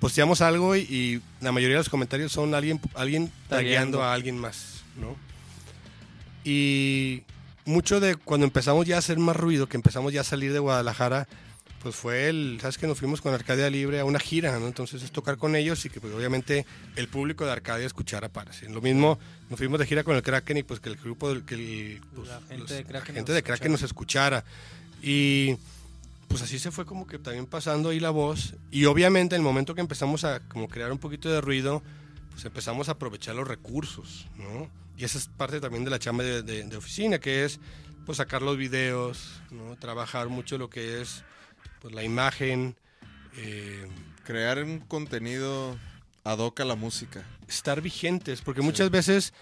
posteamos algo y, y la mayoría de los comentarios son alguien, alguien Tagueando. a alguien más. ¿no? Y mucho de cuando empezamos ya a hacer más ruido, que empezamos ya a salir de Guadalajara, pues fue el, ¿sabes que Nos fuimos con Arcadia Libre a una gira, ¿no? Entonces es tocar con ellos y que pues obviamente el público de Arcadia escuchara Parasite. Lo mismo, nos fuimos de gira con el Kraken y pues que el grupo, del- que el, pues, La gente los- de Kraken la gente nos de Kraken nos escuchara. Y pues así se fue como que también pasando ahí la voz. Y obviamente en el momento que empezamos a como crear un poquito de ruido, pues empezamos a aprovechar los recursos, ¿no? Y esa es parte también de la chamba de, de- de oficina, que es pues sacar los videos, ¿no? Trabajar mucho lo que es pues la imagen, eh, Crear un contenido ad hoc a la música. estar vigentes, porque muchas veces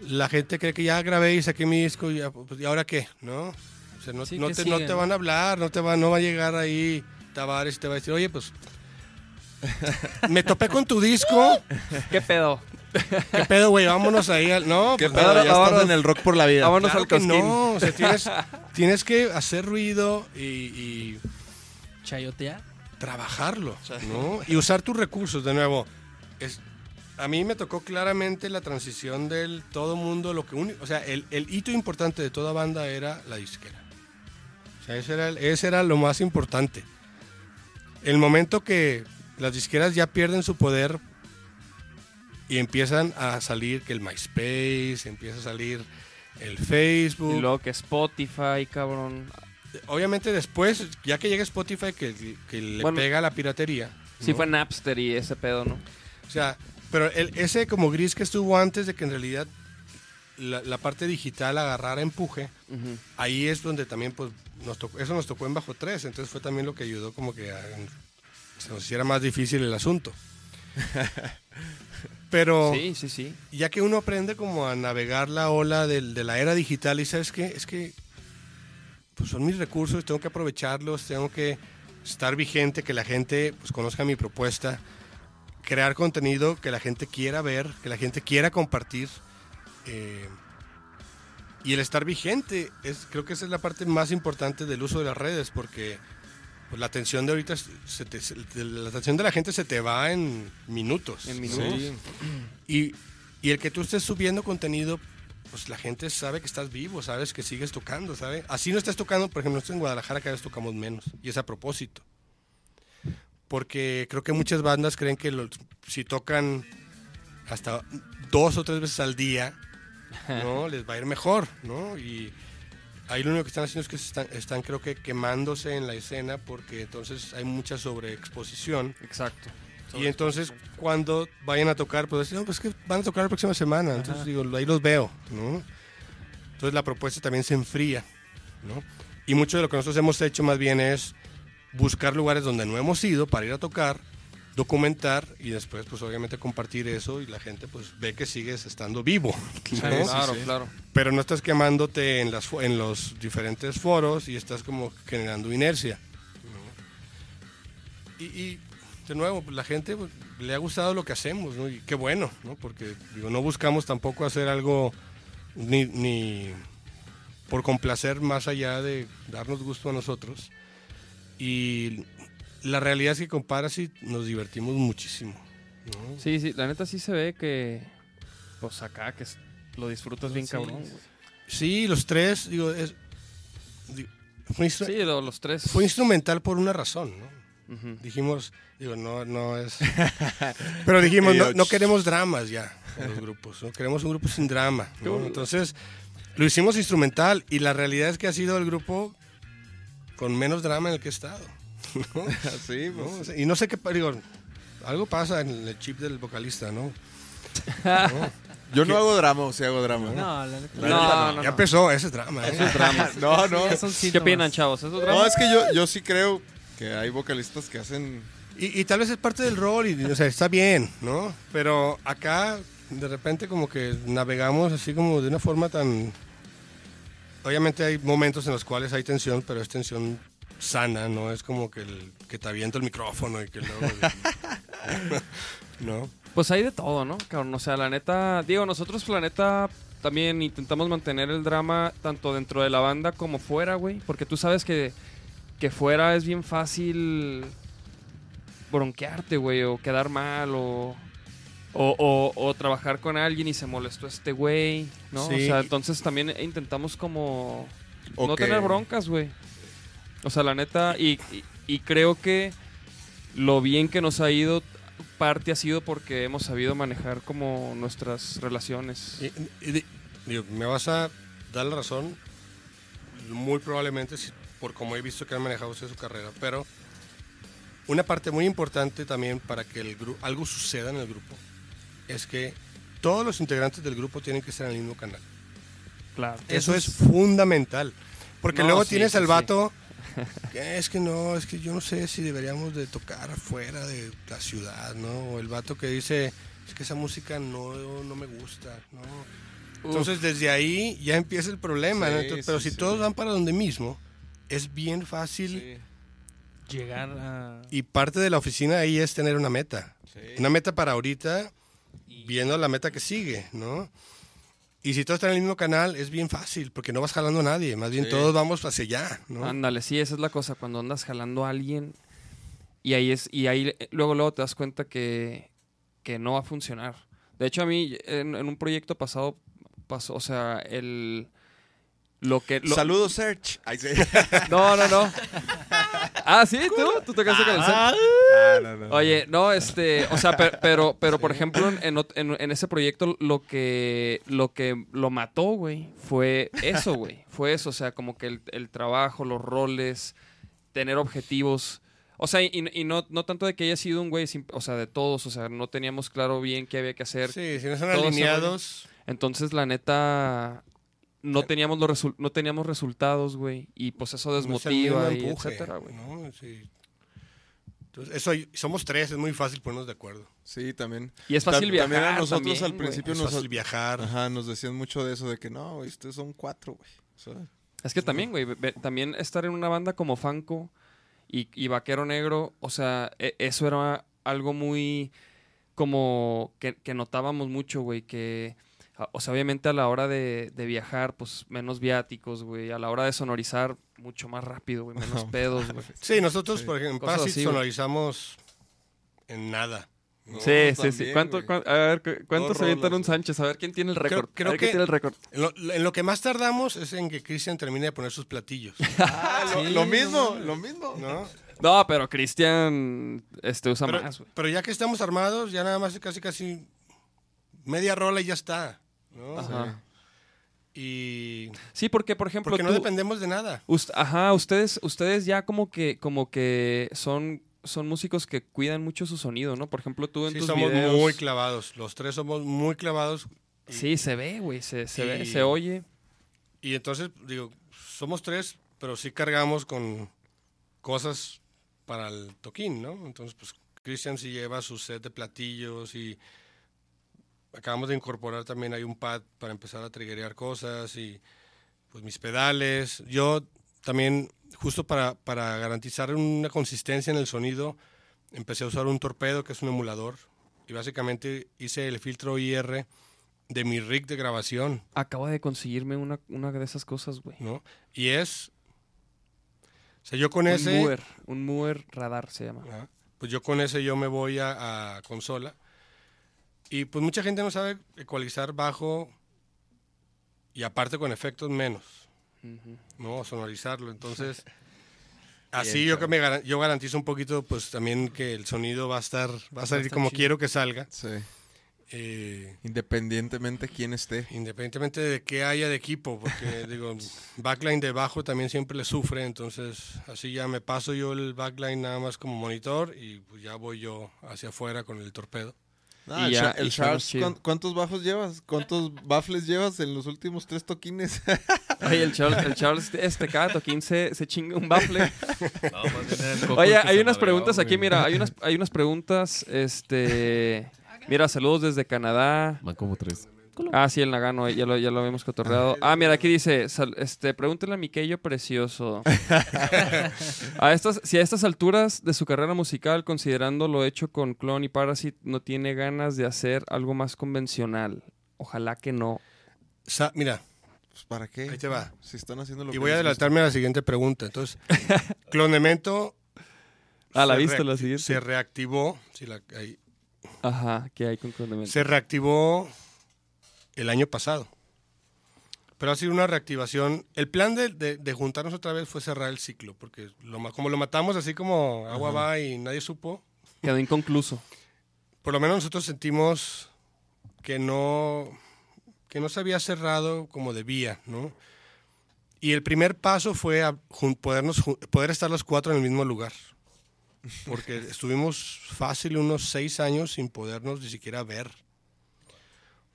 la gente cree que ya grabé y saqué mi disco y, ya, pues, ¿y ahora qué? ¿No? O sea, no, Sí, no ¿qué te, no van a hablar, no te va, no va a llegar ahí Tavares y te va a decir, oye, pues me topé con tu disco, ¿Qué pedo? ¿qué pedo, güey? Vámonos ahí. al-". No, ¿Qué pues, pedo? ya estás en el rock por la vida. Vámonos claro al cosquín. no, o sea, tienes, tienes que hacer ruido y, y Chayotea. trabajarlo, ¿no? Y usar tus recursos, de nuevo. Es, a mí me tocó claramente la transición del todo mundo, lo que uni- o sea, el, el hito importante de toda banda era la disquera. O sea, ese era, ese era lo más importante. El momento que las disqueras ya pierden su poder y empiezan a salir que el MySpace, empieza a salir el Facebook, Y luego que Spotify, cabrón. obviamente después, ya que llega Spotify, que, que le Bueno. pega la piratería. Sí ¿no? fue Napster y ese pedo, ¿no? O sea, pero el- ese como gris que estuvo antes de que en realidad la, la parte digital agarrara empuje, ahí es donde también pues nos tocó, eso nos tocó en bajo 3, entonces fue también lo que ayudó como que a- se nos hiciera más difícil el asunto. Pero Sí, sí, sí. ya que uno aprende como a navegar la ola del- de la era digital y sabes qué, es que pues son mis recursos, tengo que aprovecharlos, tengo que estar vigente, que la gente pues conozca mi propuesta, crear contenido que la gente quiera ver, que la gente quiera compartir. Eh, y el estar vigente, es, creo que esa es la parte más importante del uso de las redes, porque pues, la atención de ahorita, se te- se- la atención de la gente se te va en minutos. En minutos. Sí. Y, y el que tú estés subiendo contenido, pues la gente sabe que estás vivo, sabes que sigues tocando, ¿sabes? Así no estás tocando, por ejemplo, nosotros en Guadalajara cada vez tocamos menos, y es a propósito. Porque creo que muchas bandas creen que los- si tocan hasta dos o tres veces al día, ¿no? Les va a ir mejor, ¿no? Y ahí lo único que están haciendo es que están, están creo que quemándose en la escena porque entonces hay mucha sobreexposición Exacto. Y entonces, cuando vayan a tocar, pues decir, no, pues que van a tocar la próxima semana. Entonces, digo, ahí los veo, ¿no? Entonces, la propuesta también se enfría, ¿no? Y mucho de lo que nosotros hemos hecho más bien es buscar lugares donde no hemos ido para ir a tocar, documentar y después, pues obviamente compartir eso y la gente pues ve que sigues estando vivo. ¿no? claro, claro. Pero no estás quemándote en, las, en los diferentes foros y estás como generando inercia. ¿no? Y, y, de nuevo, pues, la gente pues, le ha gustado lo que hacemos, ¿no? Y qué bueno, ¿no? Porque digo, no buscamos tampoco hacer algo ni, ni por complacer más allá de darnos gusto a nosotros. Y la realidad es que con Parasite nos divertimos muchísimo. ¿no? Sí, sí, la neta sí se ve que, pues acá, que lo disfrutas bien Sí. cabrón. güey. Sí, los tres, digo, es, digo, fue, Sí, lo- los tres. fue instrumental por una razón, ¿no? Ujú. Dijimos, digo, no, no es... Pero dijimos, no, queremos dramas ya en los grupos, ¿no? Queremos un grupo sin drama. Entonces, lo hicimos instrumental y la realidad es que ha sido el grupo con menos drama en el que he estado. ¿no? Sí, ¿no? pues. O sea, Y no sé qué, digo, algo pasa en el chip del vocalista, ¿no? Yo no hago drama, o sí hago drama. No, la neta. No, no, no. Ya empezó, ese es drama. ¿eh? Eso es drama. No, no. Son ¿Qué opinan, chavos? ¿Eso es drama? No, es que yo, yo sí creo que hay vocalistas que hacen. Y, y tal vez es parte del rol, y, o sea, está bien, ¿no? Pero acá, de repente, como que navegamos así como de una forma tan. Obviamente hay momentos en los cuales hay tensión, pero es tensión sana, ¿no? Es como que, el, que te aviento el micrófono y que luego. ¿No? Pues hay de todo, ¿no? Cabrón, o sea, la neta, digo, nosotros la neta también intentamos mantener el drama tanto dentro de la banda como fuera, güey, porque tú sabes que, que fuera es bien fácil bronquearte, güey, o quedar mal, o, o, o- o trabajar con alguien y se molestó este güey, ¿no? Sí. O sea, entonces también intentamos como no tener broncas, güey. O sea, la neta, y, y- y creo que lo bien que nos ha ido, parte ha sido porque hemos sabido manejar como nuestras relaciones. Y- y di- digo, me vas a dar la razón, muy probablemente si- por como he visto que han manejado usted su carrera, pero una parte muy importante también para que el gru- algo suceda en el grupo es que todos los integrantes del grupo tienen que estar en el mismo canal. Claro. Eso, es fundamental. Porque No, luego sí, tienes sí, al vato es que no, es que yo no sé si deberíamos de tocar afuera de la ciudad, ¿no? O el vato que dice, es que esa música no, no me gusta, ¿no? Entonces desde ahí ya empieza el problema, ¿no? Sí, Entonces, sí, pero si sí. todos van para donde mismo, es bien fácil Sí, Llegar a. y parte de la oficina ahí es tener una meta. sí. Una meta para ahorita, viendo la meta que sigue, ¿no? Y si todos están en el mismo canal, es bien fácil, porque no vas jalando a nadie, más bien Sí. todos vamos hacia allá, ¿no? Ándale, sí, esa es la cosa, cuando andas jalando a alguien y ahí es y ahí eh, luego luego te das cuenta que, que no va a funcionar. De hecho, a mí en, en un proyecto pasado pasó, o sea, el lo que lo- Saludos, Serge. No, no, no. Ah, sí, tú, tú tocaste con el set. Ah, no, no, no. Oye, no, este, o sea, per- pero, pero, por ejemplo, en, ot- en- en ese proyecto lo que, lo que lo mató, güey, fue eso, güey. Fue eso, o sea, como que el, el trabajo, los roles, tener objetivos. O sea, y, y no, no tanto de que haya sido un güey, o sea, de todos, o sea, no teníamos claro bien qué había que hacer. Sí, si no se alineados, Entonces, la neta, no teníamos los resul- no teníamos resultados, güey, y pues eso no es el desmotiva y empuje, etcétera, güey. ¿no? Sí. Entonces, eso, somos tres, es muy fácil ponernos de acuerdo. Sí, también. Y es fácil Ta- viajar También a nosotros también, al principio Es nos, fácil viajar. ajá, nos decían mucho de eso, de que no, güey, ustedes son cuatro, güey. O sea, Es que también, güey, también estar en una banda como Fanco y, y Vaquero Negro, o sea, e- eso era algo muy como que, que notábamos mucho, güey, que, o sea, obviamente a la hora de, de viajar, pues menos viáticos, güey, a la hora de sonorizar, mucho más rápido, güey, menos pedos, güey. Sí, nosotros, Sí. por ejemplo, en güey. sonorizamos en nada. no, sí, sí, sí. ¿Cuánto, a ver, cu- ¿cuánto Dos se avientan rolas, un güey. Sánchez? A ver quién tiene el récord. creo que- tiene el récord. En lo, en lo que más tardamos es en que Cristian termine de poner sus platillos. Ah, lo, Sí, lo no mismo, lo mismo. ¿no? No, pero Cristian este, usa Pero, más, güey. pero ya que estamos armados, ya nada más casi casi media rola y ya está. ¿No? Ajá. Y Sí, porque, por ejemplo, porque no tú- dependemos de nada. Ajá, ustedes, ustedes ya como que, como que son son músicos que cuidan mucho su sonido, ¿no? Por ejemplo, tú en Sí, tus somos videos... muy clavados. Los tres somos muy clavados. Y, Sí, se ve, güey, se, se ve, se oye. y entonces, digo, somos tres, pero sí cargamos con cosas para el toquín, ¿no? Entonces, pues Cristian sí lleva su set de platillos y acabamos de incorporar también hay un pad para empezar a triggerear cosas y pues mis pedales. Yo también, justo para, para garantizar una consistencia en el sonido, empecé a usar un torpedo que es un emulador y básicamente hice el filtro IR de mi rig de grabación, Acabo de conseguirme una, una de esas cosas, güey. ¿no? Y es... O sea, yo con Un ese... Mover, un Mover radar se llama. Pues yo con ese yo me voy a, a consola. Y pues mucha gente no sabe ecualizar bajo y aparte con efectos menos, Ujú. ¿no? Sonorizarlo. Entonces, así yo que me yo garantizo un poquito pues también que el sonido va a estar va a salir estar como chido. quiero que salga. Sí. Eh, Independientemente quién esté. independientemente de qué haya de equipo, porque digo, backline de bajo también siempre le sufre, entonces así ya me paso yo el backline nada más como monitor y pues ya voy yo hacia afuera con el torpedo. Ah, Y el ya- el y Charles, chido. ¿cuán- ¿cuántos bajos llevas? ¿Cuántos baffles llevas en los últimos tres toquines? Oye, el Charles, el Charles este, cada toquín se, se chinga un baffle. No, más bien Oye, hay unas preguntas aquí, mira, hay unas, hay unas preguntas, este... Mira, saludos desde Canadá. Van como tres. Ah, sí, el Nagano, ya lo, ya lo habíamos cotorreado. Ah, mira, aquí dice, sal- este, pregúntale a Miquello Precioso. a estas, si a estas alturas de su carrera musical, considerando lo hecho con Clone y Parasite, no tiene ganas de hacer algo más convencional. Ojalá que no. Sa- mira, Pues, ¿Para qué? Ahí te va. Si están haciendo lo y que voy a adelantarme a la siguiente pregunta. Entonces, Clonemento Ah, la se viste la siguiente. Se reactivó, sí, la- ahí. Ajá, ¿qué hay con Condimento? se reactivó el año pasado. Pero ha sido una reactivación. El plan de, de- de juntarnos otra vez fue cerrar el ciclo, porque lo, como lo matamos así como agua va y nadie supo, Quedó inconcluso. por lo menos nosotros sentimos que no, que no se había cerrado como debía, ¿no? Y el primer paso fue a podernos, poder estar los cuatro en el mismo lugar. Porque estuvimos fácil unos seis años sin podernos ni siquiera ver,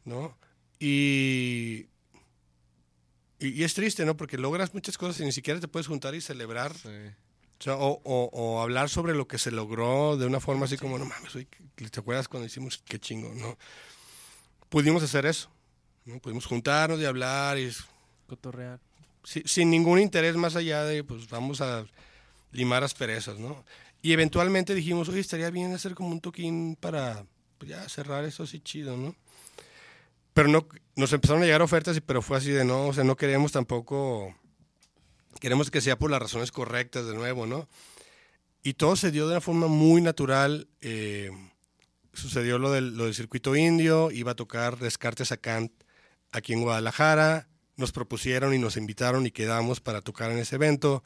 ¿no? Y, y, y es triste, ¿no? Porque logras muchas cosas y ni siquiera te puedes juntar y celebrar Sí. o, sea, o, o- o hablar sobre lo que se logró de una forma así como, no mames, oye, ¿te acuerdas cuando hicimos qué chingo, no? Pudimos hacer eso, ¿no? Pudimos juntarnos y hablar y Cotorrear. si- sin ningún interés más allá de, pues vamos a limar asperezas, ¿no? Y eventualmente dijimos, oye, estaría bien hacer como un toquín para pues, ya cerrar eso así chido, ¿no? Pero no, nos empezaron a llegar ofertas, pero fue así de no, o sea, no queremos tampoco, queremos que sea por las razones correctas de nuevo, ¿no? Y todo se dio de una forma muy natural. eh, sucedió lo del, lo del circuito indio, iba a tocar Descartes a Kant aquí en Guadalajara, nos propusieron y nos invitaron y quedamos para tocar en ese evento.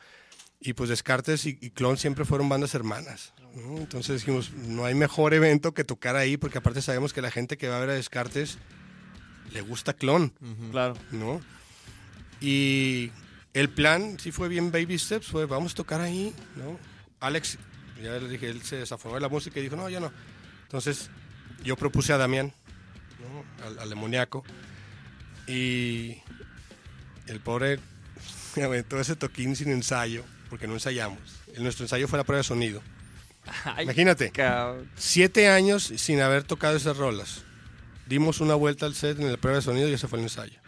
Y pues Descartes y, Clon siempre fueron bandas hermanas. Entonces dijimos, no hay mejor evento que tocar ahí, porque aparte sabemos que la gente que va a ver a Descartes le gusta Clon, Claro. ¿no? Y el plan sí fue bien baby steps, fue vamos a tocar ahí, ¿no? Alex, ya le dije, él se desaforó de la música y dijo, no, ya no. Entonces yo propuse a Damián, ¿no? al, al demoníaco, y el pobre me aventó ese toquín sin ensayo, porque no ensayamos. El- nuestro ensayo fue la prueba de sonido. Ay, Imagínate, cabrón. siete años sin haber tocado esas rolas. Dimos una vuelta al set en la prueba de sonido y ese fue el ensayo.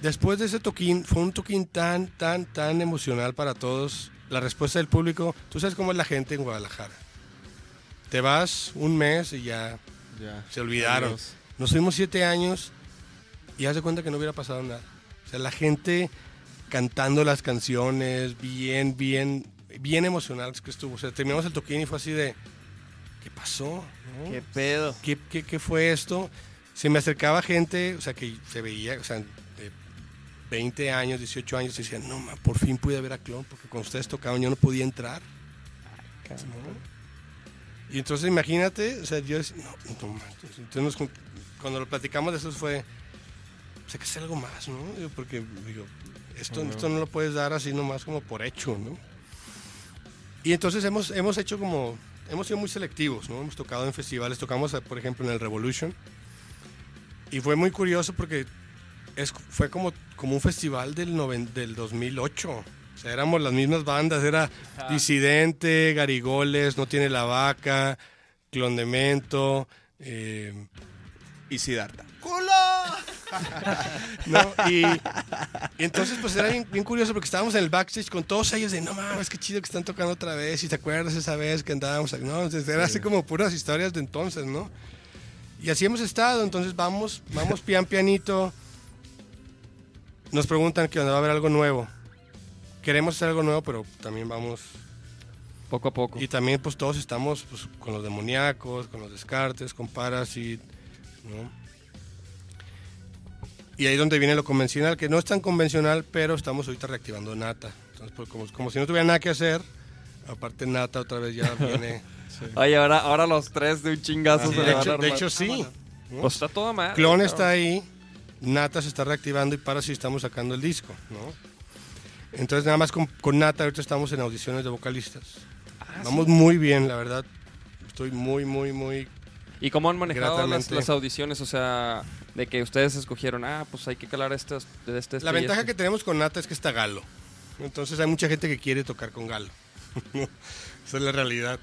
Después de ese toquín, fue un toquín tan, tan, tan emocional para todos. La respuesta del público, tú sabes cómo es la gente en Guadalajara. Te vas un mes y ya Ya. se olvidaron. Nos fuimos siete años y haz de cuenta que no hubiera pasado nada. O sea, la gente cantando las canciones, bien, bien, bien emocional que estuvo. O sea, terminamos el toquín y fue así de, ¿qué pasó? ¿No? ¿Qué pedo? ¿Qué, qué, qué fue esto? Se me acercaba gente, o sea, que se veía, o sea, de 20 años, 18 años, y decían, no, ma, por fin pude ver a Clon, porque cuando ustedes tocaban yo no podía entrar. ¿no? Y entonces imagínate, o sea, yo decía, no, no manches. Entonces nos cuando lo platicamos de eso fue, o sea, que es algo más, ¿no? Porque, digo, esto, esto no lo puedes dar así nomás como por hecho, ¿no? Y entonces hemos, hemos hecho como, hemos sido muy selectivos, ¿no? Hemos tocado en festivales, tocamos, eh, por ejemplo, en el Revolution. Y fue muy curioso porque es, fue como, como un festival del, noven- del 2008. O sea, éramos las mismas bandas, era Disidente, Garigoles, No Tiene la Vaca, Clondemento, eh, Y Siddhartha. ¿no? Y, y entonces pues era bien, bien curioso porque estábamos en el backstage con todos ellos de no mames, qué chido que están tocando otra vez y te acuerdas esa vez que andábamos ahí?" no, entonces, era así como puras historias de entonces, ¿no? Y así hemos estado, entonces vamos, vamos pian pianito. Nos preguntan que va a haber algo nuevo. Queremos hacer algo nuevo, pero también vamos Poco a poco. y también pues todos estamos pues, con los demoníacos, con los descartes, con Parasit, ¿no? Y ahí es donde viene lo convencional, que no es tan convencional, pero estamos ahorita reactivando Nata. Entonces, pues, como, como si no tuviera nada que hacer, aparte Nata otra vez ya viene... Oye, ahora, ahora los tres de un chingazo se de, hecho, de hecho, sí. ¿no? Pues está toda madre. Clon está ahí, Nata se está reactivando y Parasit estamos sacando el disco, ¿no? Entonces nada más con, con Nata ahorita estamos en audiciones de vocalistas. Ah, Vamos muy bien, la verdad. Estoy muy, muy, muy ¿Y cómo han manejado las, audiciones? O sea, de que ustedes escogieron, ah, pues hay que calar este, de este, este La ventaja este. que tenemos con Nata es que está Galo. Entonces hay mucha gente que quiere tocar con Galo. Esa es la realidad.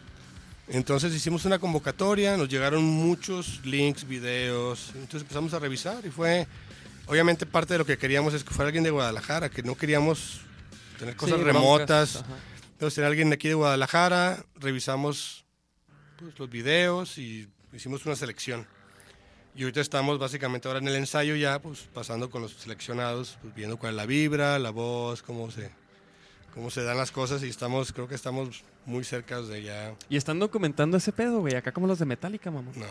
Entonces hicimos una convocatoria, nos llegaron muchos links, videos, entonces empezamos a revisar y fue, obviamente parte de lo que queríamos es que fuera alguien de Guadalajara, que no queríamos tener cosas Sí, remotas. Entonces era alguien de aquí de Guadalajara, revisamos pues, los videos y hicimos una selección. Y ahorita estamos básicamente ahora en el ensayo ya, pues pasando con los seleccionados, pues, viendo cuál es la vibra, la voz, cómo se, cómo se dan las cosas y estamos, creo que estamos muy cerca de ya. Y están documentando ese pedo, güey. Acá como los de Metallica, mamá. No,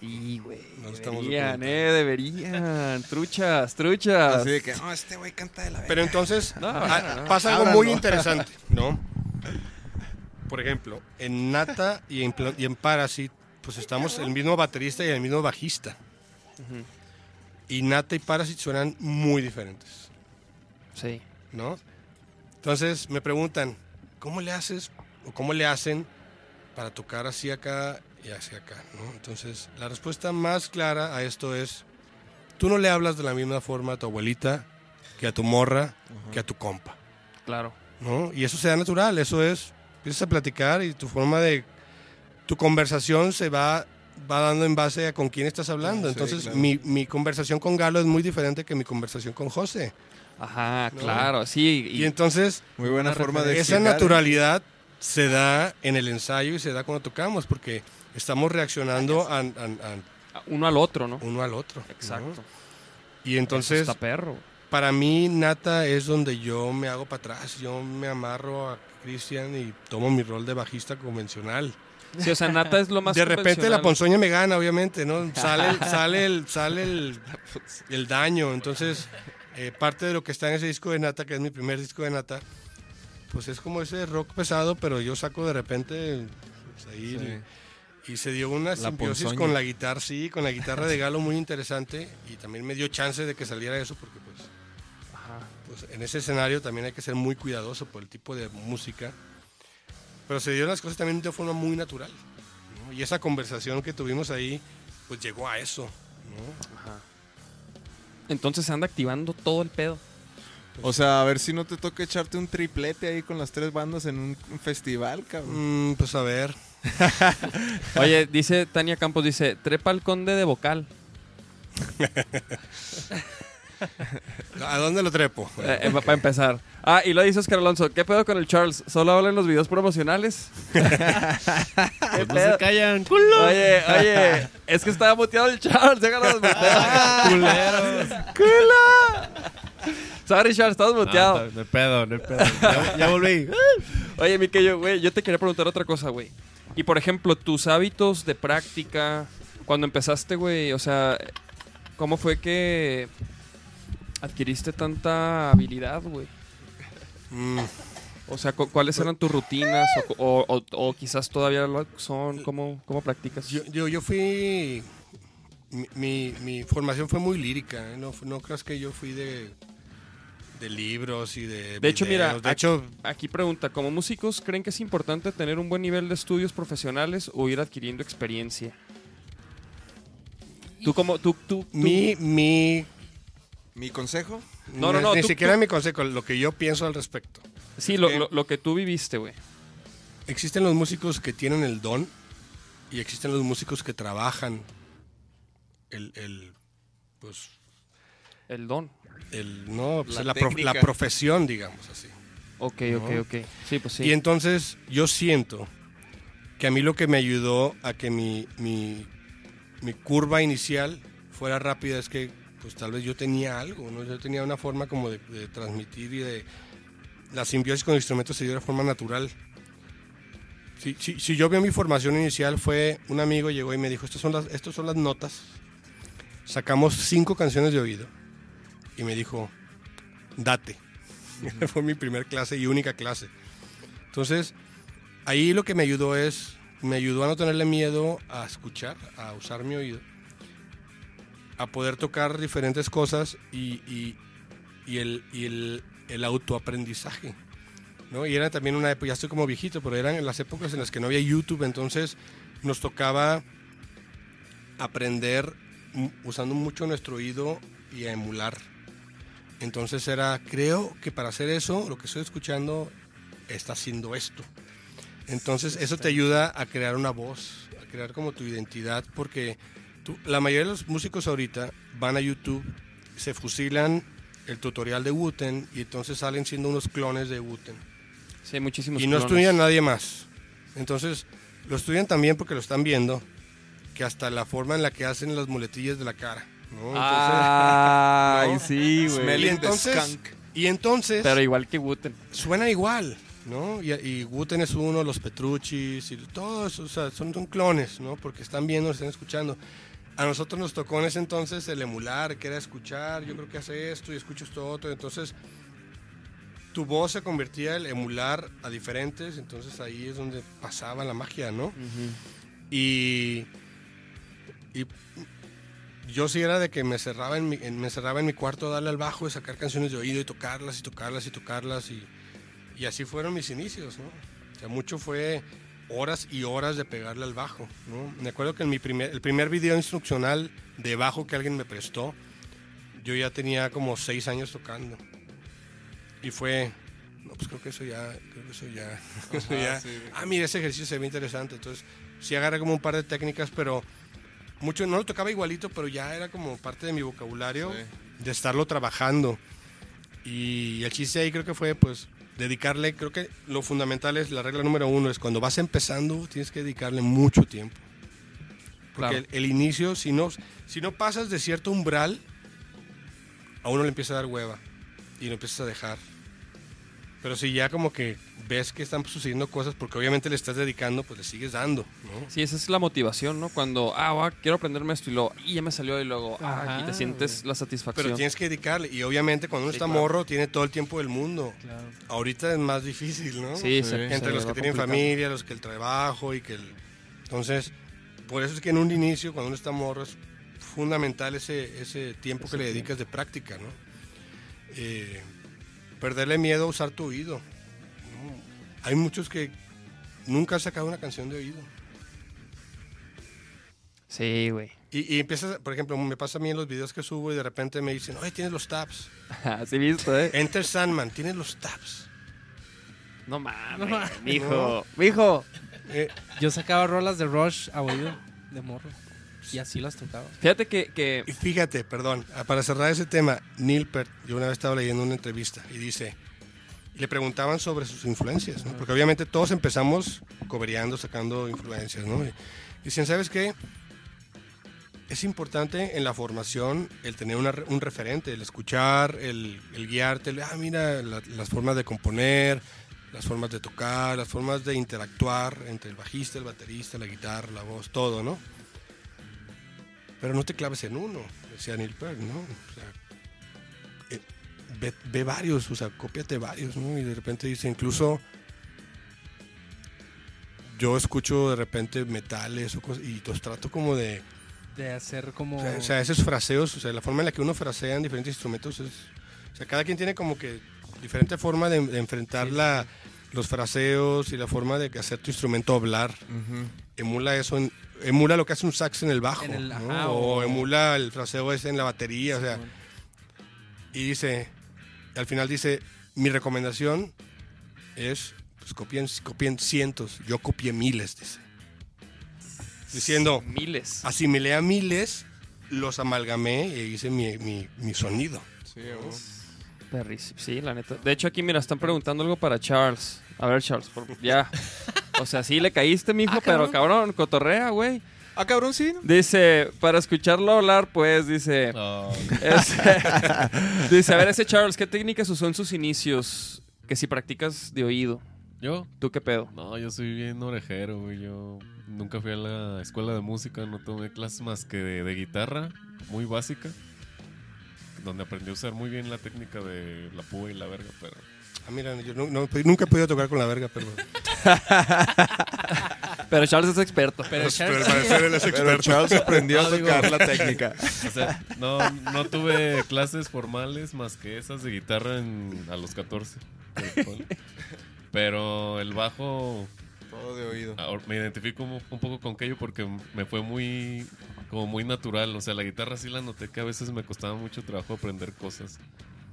Y, güey. No deberían, eh, deberían. Truchas, truchas. Así de que, no, este güey canta de la Pero entonces No, ah, no, no. pasa algo muy interesante, ¿no? Por ejemplo, en Nata y en, y en Parasit, pues estamos el mismo baterista y el mismo bajista. Y Nata y Parasit suenan muy diferentes, Sí. ¿no? Entonces me preguntan, ¿cómo le haces o cómo le hacen para tocar así acá y así acá, ¿no? Entonces, la respuesta más clara a esto es, tú no le hablas de la misma forma a tu abuelita que a tu morra, que a tu compa. Claro. ¿no? Y eso se da natural, eso es, empiezas a platicar y tu forma de, tu conversación se va, va dando en base a con quién estás hablando. Sí, Entonces, claro. mi, mi conversación con Galo es muy diferente que mi conversación con José. Ajá, No. claro, sí. Y, entonces, Muy buena forma de esa explicar. naturalidad se da en el ensayo y se da cuando tocamos, porque estamos reaccionando a, a- a uno al otro, ¿no? uno al otro. ¿no? Exacto. Y entonces, está perro. para mí, Nata es donde yo me hago para atrás, yo me amarro a Cristian y tomo mi rol de bajista convencional. Sí, o sea, Nata es lo más de repente la ponzoña me gana, obviamente, ¿no? Sale, el- sale, el, sale el, el daño. Entonces, eh, parte de lo que está en ese disco de Nata, que es mi primer disco de Nata, pues es como ese rock pesado, pero yo saco de repente pues, ahí el- y se dio una simbiosis ponzoña. con la guitarra, sí, con la guitarra de Galo muy interesante y también me dio chance de que saliera eso porque pues, pues en ese escenario también hay que ser muy cuidadoso por el tipo de música. Pero se dieron las cosas también de forma muy natural. ¿no? Y esa conversación que tuvimos ahí, pues llegó a eso. ¿no? Entonces se anda activando todo el pedo. O sea, a ver si no te toca echarte un triplete ahí con las tres bandas en un, un festival, cabrón. Mm, pues a ver. Oye, dice Tania Campos, dice, trepa al conde de vocal. ¿A dónde lo trepo? Eh, para empezar. Ah, y lo dice Oscar Alonso, ¿qué pedo con el Charles? ¿Solo habla en los videos promocionales? ¿Qué Pues no pedo? se callan, culo. Oye, oye, es que estaba muteado el Charles, déjanos Ah, Culeros. ¡Culo! Sorry, Charles, estás muteado. No, no hay pedo, no hay pedo. Ya, ya volví. Oye, mi que yo, güey, yo te quería preguntar otra cosa, güey. Y por ejemplo, tus hábitos de práctica, cuando empezaste, güey, o sea, ¿cómo fue que adquiriste tanta habilidad, güey? Mm, O sea, cu- ¿cuáles eran tus rutinas? O, o- o- o quizás todavía lo son. ¿Cómo, cómo practicas? yo, yo, yo fui... Mi, mi- mi formación fue muy lírica. ¿eh? No, no creas que yo fui de, de libros y de De hecho, mira, videos. de ac- hecho, Aquí pregunta, ¿como músicos creen que es importante tener un buen nivel de estudios profesionales o ir adquiriendo experiencia? Tú como, tú, tú, tú- mi, mi Mi consejo, No, no, no, Ni tú- siquiera tú- mi consejo, lo que yo pienso al respecto. sí, lo, que- lo- lo que tú viviste, güey. Existen los músicos que tienen el don y existen los músicos que trabajan el, el pues, El don. el, no, pues, La la, prof- técnica. la profesión, digamos así. Ok, ok, No. ok. Sí, pues sí. Y entonces yo siento que a mí lo que me ayudó a que mi, mi, mi curva inicial fuera rápida es que pues tal vez yo tenía algo, ¿no? Yo tenía una forma como de, de transmitir y de... La simbiosis con el instrumento se dio de forma natural. Si, si, si yo veo mi formación inicial fue un amigo llegó y me dijo, estas son las, estas son las notas. Sacamos cinco canciones de oído y me dijo, date. fue mi primer clase y única clase. Entonces, ahí lo que me ayudó es, me ayudó a no tenerle miedo a escuchar, a usar mi oído, a poder tocar diferentes cosas y, y- y el, y el, el autoaprendizaje. ¿no? Y era también una época, ya estoy como viejito, pero eran en las épocas en las que no había YouTube, entonces nos tocaba aprender usando mucho nuestro oído y a emular. Entonces era, creo que para hacer eso, lo que estoy escuchando está haciendo esto. Entonces eso te ayuda a crear una voz, a crear como tu identidad, porque tú- la mayoría de los músicos ahorita van a YouTube, se fusilan el tutorial de Wooten y entonces salen siendo unos clones de Wooten. Sí, hay muchísimos Y no clones. estudian nadie más. Entonces lo estudian también porque lo están viendo, que hasta la forma en la que hacen las muletillas de la cara. ¿no? Entonces- Ay, ¿no? sí, güey. Y entonces, skunk. y entonces Pero igual que Wooten. suena igual, ¿no? Y, y Guten es uno, los Petrucci's y todos, o sea, son, son clones, ¿no? Porque están viendo, están escuchando. A nosotros nos tocó en ese entonces el emular, que era escuchar, yo creo que hace esto y escucho esto otro, entonces tu voz se convertía en emular a diferentes, entonces ahí es donde pasaba la magia, ¿no? Y, y yo sí era de que me cerraba en mi, en- me cerraba en mi cuarto a darle al bajo y sacar canciones de oído y tocarlas y tocarlas y tocarlas y, y así fueron mis inicios, ¿no? O sea, mucho fue horas y horas de pegarle al bajo, ¿no? Me acuerdo que en mi primer, el primer video instruccional de bajo que alguien me prestó, yo ya tenía como seis años tocando. Y fue, no, pues creo que eso ya, creo que eso ya, eso ya- sí. ah, mira, ese ejercicio se ve interesante. Entonces, sí agarré como un par de técnicas, pero mucho, no lo tocaba igualito, pero ya era como parte de mi vocabulario Sí. de estarlo trabajando. Y el chiste ahí creo que fue, pues, dedicarle, creo que lo fundamental es, la regla número uno es cuando vas empezando, tienes que dedicarle mucho tiempo. Porque Claro. el, el inicio, si no, si no pasas de cierto umbral, a uno le empieza a dar hueva y lo empiezas a dejar. Pero si ya como que ves que están sucediendo cosas, porque obviamente le estás dedicando, pues le sigues dando, ¿no? Sí, esa es la motivación, ¿no? Cuando, ah, va, quiero aprenderme esto y luego, y ya me salió y luego, ah, Ajá, y te sientes güey. la satisfacción. Pero tienes que dedicarle. Y obviamente cuando uno Sí, está claro. morro, tiene todo el tiempo del mundo. Claro. Ahorita es más difícil, ¿no? Sí, Sí. se- se Entre los que tienen familia, los que el trabajo y que el... Entonces, por eso es que en un inicio, cuando uno está morro, es fundamental ese, ese tiempo que le dedicas de práctica, ¿no? Eh, perderle miedo a usar tu oído. ¿no? Hay muchos que nunca han sacado una canción de oído. Sí, güey. Y, y empiezas, por ejemplo, me pasa a mí en los videos que subo y de repente me dicen, oye, tienes los tabs. Así visto, ¿eh? Enter Sandman, tienes los tabs. No mames, mames. mijo. Mijo. Eh, Yo sacaba rolas de Rush a oído de morro. Y así las tocaba. Fíjate que, que Y fíjate, perdón, ah, para cerrar ese tema, Neil Peart, yo una vez estaba leyendo una entrevista y dice, le preguntaban sobre sus influencias, ¿no? porque obviamente todos empezamos cobereando, sacando influencias, ¿no? Y dicen, ¿sabes qué? Es importante en la formación el tener una un referente, el escuchar, el, el guiarte, el, ah, mira, la- las formas de componer, las formas de tocar, las formas de interactuar entre el bajista, el baterista, la guitarra, la voz, todo, ¿no? Pero no te claves en uno, decía Neil Peart, ¿no? O sea, eh, ve, ve varios, o sea, cópiate varios, ¿no? Y de repente dice, incluso yo escucho de repente metales o cosas, y los trato como de, De hacer como. o sea, o sea, esos fraseos, o sea, la forma en la que uno frasea en diferentes instrumentos es, O sea, cada quien tiene como que diferente forma de, de enfrentar la- los fraseos y la forma de hacer tu instrumento hablar. Emula eso, en- emula lo que hace un sax en el bajo. En el- ¿no? ajá, o, o- emula el fraseo ese en la batería. O sea, y dice, al final dice, mi recomendación es, pues copien, copien cientos, yo copié miles, dice. Diciendo, Miles. asimilé a miles, los amalgamé y hice mi, mi- mi sonido. Sí, Perrísimo. Sí, la neta. De hecho, aquí, mira, están preguntando algo para Charles. A ver, Charles, por- ya. O sea, sí le caíste, mijo, Ah, pero cabrón. cabrón, cotorrea, güey. Ah, cabrón, sí. ¿no? Dice, para escucharlo hablar, pues, dice. No, es- dice, a ver, ese Charles, ¿qué técnicas usó en sus inicios? Que si practicas de oído. ¿yo? ¿Tú qué pedo? No, yo soy bien orejero, güey. Yo nunca fui a la escuela de música, no tomé clases más que de, de guitarra, muy básica. Donde aprendí a usar muy bien la técnica de la púa y la verga, pero... Ah, mira, yo no- no- nunca he podido tocar con la verga, pero... Pero Charles es experto. Pero pero Charles parecer él es Pero experto. Charles aprendió a tocar la técnica. O sea, no, no tuve clases formales más que esas de guitarra en- a los 14. Pero el bajo, Todo de oído. ahora me identifico un, un poco con aquello porque me fue muy, como muy natural. O sea, la guitarra sí la noté que a veces me costaba mucho trabajo aprender cosas.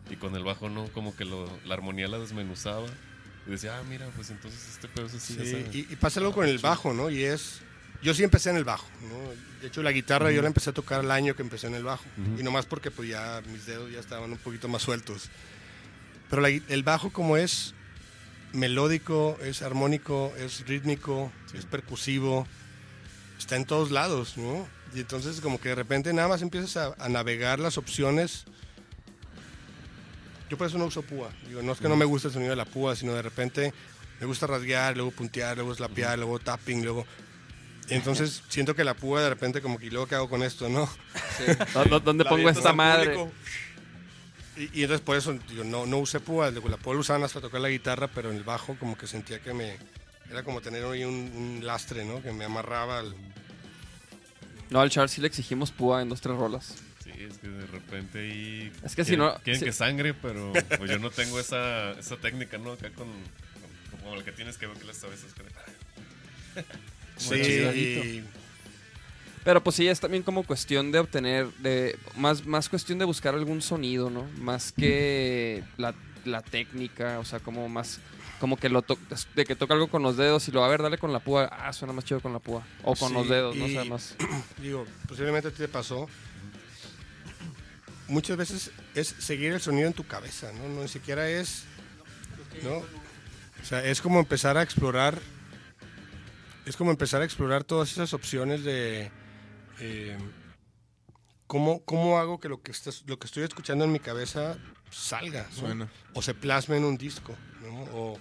Y con el bajo no, como que lo- la armonía la desmenuzaba. Y decía, ah, mira, pues entonces este pedo es así. Sí, y, y pasa algo con el bajo, ¿no? Y es... Yo sí empecé en el bajo, ¿no? De hecho, la guitarra yo la empecé a tocar el año que empecé en el bajo. Ujú. Y nomás porque pues ya mis dedos ya estaban un poquito más sueltos. Pero la el bajo como es melódico, es armónico, es rítmico, es percusivo, está en todos lados, ¿no? Y entonces como que de repente nada más empiezas a, a navegar las opciones. Yo por eso no uso púa. Digo, no es que no me guste el sonido de la púa, sino de repente me gusta rasguear, luego puntear, luego slapear, luego tapping, luego... Y entonces siento que la púa de repente como que ¿y luego qué hago con esto, ¿no? ¿Dó- dó- ¿Dónde La pongo esta madre? público. Y, y entonces por eso digo, no, no usé púa, la púa la usaba hasta tocar la guitarra, pero en el bajo como que sentía que me... Era como tener ahí un, un lastre, ¿no? Que me amarraba al... No, al Charles sí le exigimos púa en dos, tres rolas. Sí, es que de repente ahí... Es que si quieren- no- Quieren si- que sangre, pero pues yo no tengo esa, esa técnica, ¿no? Acá con... con- Como la que tienes que ver que las veces... Sí, Pero pues sí, es también como cuestión de obtener, de más, más cuestión de buscar algún sonido, ¿no? Más que la, la técnica, o sea, como más, como que lo de que toca algo con los dedos y lo, a ver, dale con la púa, ah, suena más chido con la púa. O con Sí, los dedos, no sé, más. digo, posiblemente a ti te pasó. Muchas veces es seguir el sonido en tu cabeza, ¿no? No ni siquiera es, ¿no? O sea, es como empezar a explorar, es como empezar a explorar todas esas opciones de eh, cómo, cómo hago que lo que estás, lo que estoy escuchando en mi cabeza salga, ¿no? Suena. o se plasme en un disco, ¿no? o,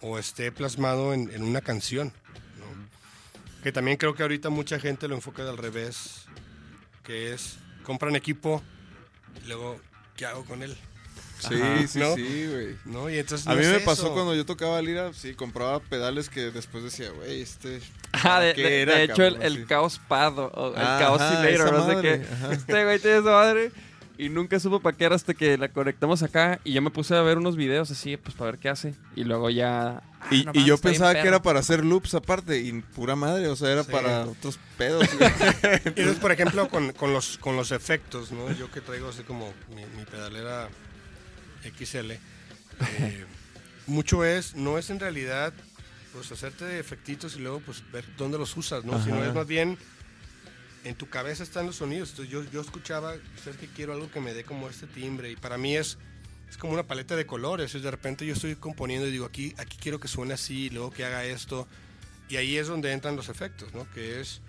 o esté plasmado en, en una canción. ¿no? Que también creo que ahorita mucha gente lo enfoca al revés, que es, compran equipo y luego, ¿qué hago con él? Sí, Ajá. sí, ¿No? sí, güey. ¿No? Y entonces A no mí es me pasó eso. cuando yo tocaba lira, sí, compraba pedales que después decía, güey, este... Ah, de, ¿qué de- era, de hecho, el, cabrón? el Así. Caos Pad o, el Ajá, Caos no sé qué. ajá. Este güey tiene esa madre. Y nunca supo para qué era hasta que la conectamos acá. Y yo me puse a ver unos videos así, pues para ver qué hace. Y luego ya. ah, Y, no y yo pensaba que era para hacer loops aparte, y pura madre, o sea, era Sí. para otros pedos. Y entonces, por ejemplo, con, con los, con los efectos, ¿no? Yo que traigo así como mi, mi pedalera XL, eh, mucho es, no es en realidad, pues hacerte efectitos y luego pues ver dónde los usas, ¿no? Sino Ajá. es más bien, en tu cabeza están los sonidos. Entonces yo, yo escuchaba, sabes que quiero algo que me dé como este timbre y para mí es... Es como una paleta de colores, es de repente yo estoy componiendo y digo, aquí, aquí quiero que suene así, y luego que haga esto, y ahí es donde entran los efectos, ¿no? Que es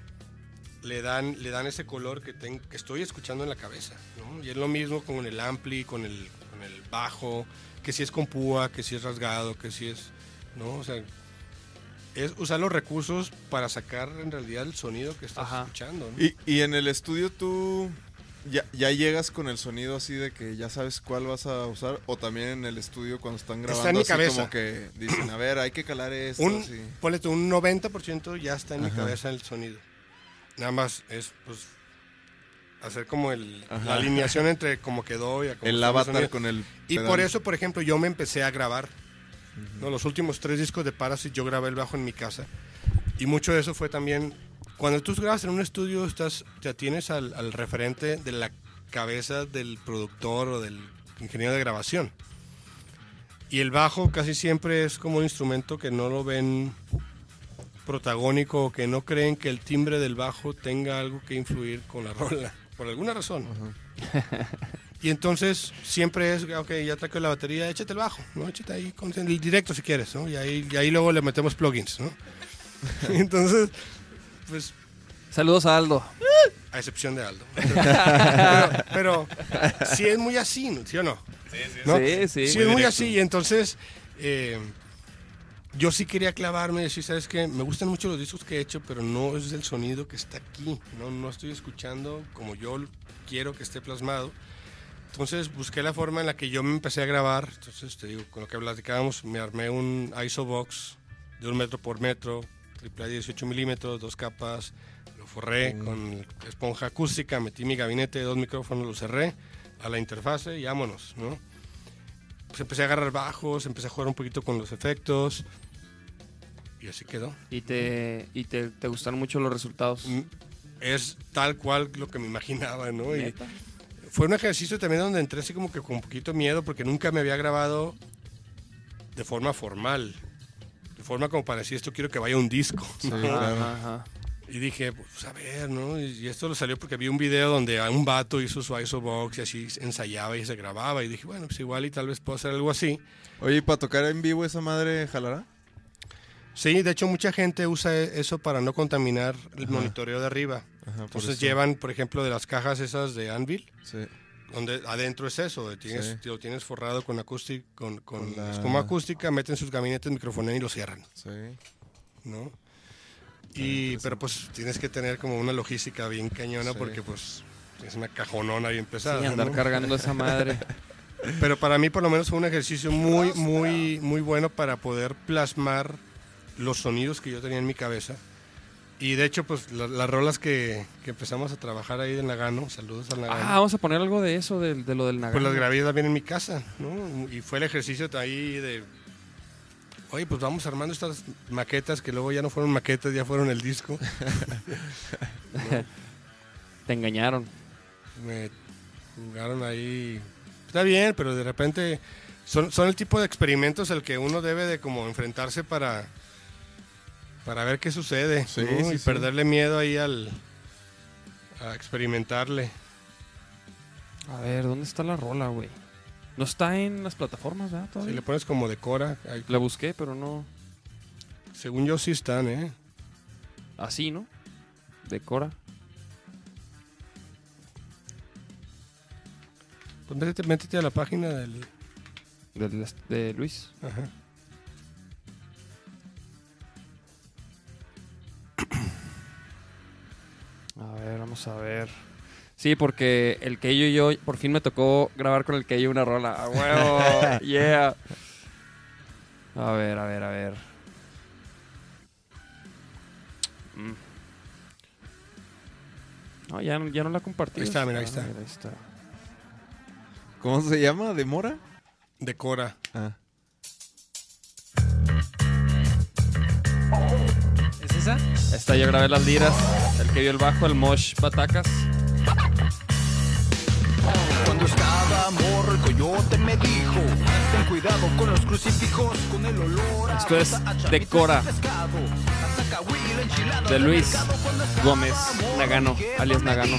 le dan, le dan ese color que, ten- que estoy escuchando en la cabeza. ¿no? Y es lo mismo con el ampli, con el, con el bajo, que si es con púa, que si es rasgado, que si es... ¿no? O sea, es usar los recursos para sacar en realidad el sonido que estás Ajá. escuchando. ¿no? y, y en el estudio tú ya, ya llegas con el sonido así de que ya sabes cuál vas a usar, o también en el estudio cuando están Está grabando en mi así cabeza. como que dicen, a ver, hay que calar esto, un, así. ponle tú, un 90% ya está en mi cabeza el sonido. Nada más es, pues, hacer como el, Ajá. la alineación entre cómo quedó y a cómo El está avatar con el. Y por eso, por ejemplo, yo me empecé a grabar. ¿No? Los últimos tres discos de Parasite yo grabé el bajo en mi casa. Y mucho de eso fue también... Cuando tú grabas en un estudio, estás, te atienes al, al referente de la cabeza del productor o del ingeniero de grabación. Y el bajo casi siempre es como un instrumento que no lo ven protagónico o que no creen que el timbre del bajo tenga algo que influir con la rola, por alguna razón. Y entonces siempre es, ok, ya traje la batería, échate el bajo, ¿no? Échate ahí con el directo si quieres, ¿no? Y ahí, y ahí luego le metemos plugins, ¿no? entonces, pues, Saludos a Aldo. a excepción de Aldo. pero, pero sí es muy así, ¿no? ¿sí o no? ¿No? Sí, sí. Sí, Muy es muy directo. así. Y entonces, eh, yo sí quería clavarme y decir, ¿sabes qué? Me gustan mucho los discos que he hecho, pero no es el sonido que está aquí. No, no estoy escuchando como yo quiero que esté plasmado. Entonces busqué la forma en la que yo me empecé a grabar. Entonces, te digo, con lo que platicábamos, me armé un ISO box de un metro por metro, triple A 18 milímetros, dos capas. Lo forré con esponja acústica, metí mi gabinete, dos micrófonos, lo cerré a la interfase y vámonos, ¿no? Pues empecé a agarrar bajos, empecé a jugar un poquito con los efectos y así quedó. Y te, y te, te gustaron mucho los resultados. Mm, Es tal cual lo que me imaginaba, ¿no? Y ¿Neta? Fue un ejercicio también donde entré así como que con un poquito miedo porque nunca me había grabado de forma formal. De forma como para decir, esto quiero que vaya a un disco. Sí, ¿no? claro. Ajá, ajá. Y dije, pues a ver, ¿no? Y esto lo salió porque vi un video donde un vato hizo su ISO box y así ensayaba y se grababa. Y dije, bueno, pues igual y tal vez puedo hacer algo así. Oye, ¿y para tocar en vivo esa madre jalará? Sí, de hecho mucha gente usa e- eso para no contaminar el monitoreo de arriba. Ajá, Entonces eso. llevan, por ejemplo, de las cajas esas de Anvil, Sí. donde adentro es eso, tienes, Sí. lo tienes forrado con acústica, con, con Con la- espuma acústica, meten sus gabinetes microfoneros y lo cierran, Sí. ¿no? Y, pero pues tienes que tener como una logística bien cañona Sí. porque pues es una cajonona bien pesada. Sí, andar ¿no? cargando esa madre. Pero para mí por lo menos fue un ejercicio muy, muy, muy bueno para poder plasmar los sonidos que yo tenía en mi cabeza. Y de hecho, pues la- las rolas que, que empezamos a trabajar ahí en Nagano, saludos al Nagano, Ah, vamos a poner algo de eso, de, de lo del Nagano. pues las grabé también en mi casa, ¿no? Y fue el ejercicio de ahí de, oye, pues vamos armando estas maquetas que luego ya no fueron maquetas, ya fueron el disco. Te engañaron. Me jugaron ahí. Está bien, pero de repente son, son el tipo de experimentos al que uno debe de como enfrentarse para, para ver qué sucede Sí, ¿no? sí, y sí. perderle miedo ahí al a experimentarle. A ver, ¿dónde está la rola, güey? No está en las plataformas, ¿verdad? Si Todavía. le pones como decora, ahí- La busqué, pero no. según yo sí están, ¿eh? Así, ¿no? Decora. Pues métete, métete a la página del... Del, de Luis. Ajá. A ver, vamos a ver. Sí, porque el Keyo y yo, por fin me tocó grabar con el Keyo una rola. ¡A huevo! ¡Yeah! A ver, a ver, a ver. Mm. No, ya, no- ya no la compartí. Ahí está, mira, ahí está. ahí está. ¿Cómo se llama? ¿De Mora? Decora. Ah. ¿Es esa? Esta yo grabé las liras, el que vio el bajo, el mosh batacas. Cuando estaba morro el coyote me dijo Ten cuidado con los crucifijos Con el olor a Esto es Decora. De Luis Gómez Nagano, alias Nagano.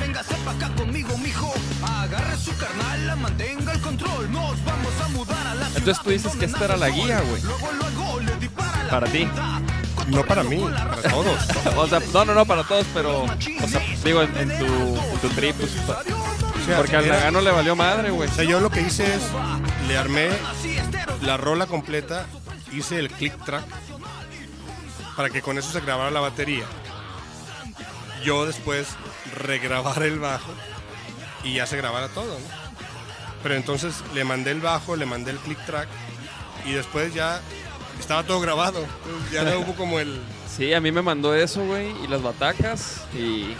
Véngase pa' acá conmigo, mijo Agarre su carnal, la mantenga el control Nos vamos a mudar a la Entonces tú dices que esta era la guía, güey. Luego, luego le dispara la Para ti. No para mí, para todos. O sea, no, no, no, para todos, pero. O sea, digo, en, en tu, en tu trip, pues, pa- O sea, Porque al Nagano le valió madre, güey. O sea, yo lo que hice es, le armé la rola completa, hice el click track para que con eso se grabara la batería. Yo después regrabar el bajo y ya se grabara todo, ¿no? Pero entonces le mandé el bajo, le mandé el click track y después ya estaba todo grabado. Ya no hubo como el... Sí, a mí me mandó eso, güey, y las batacas, y,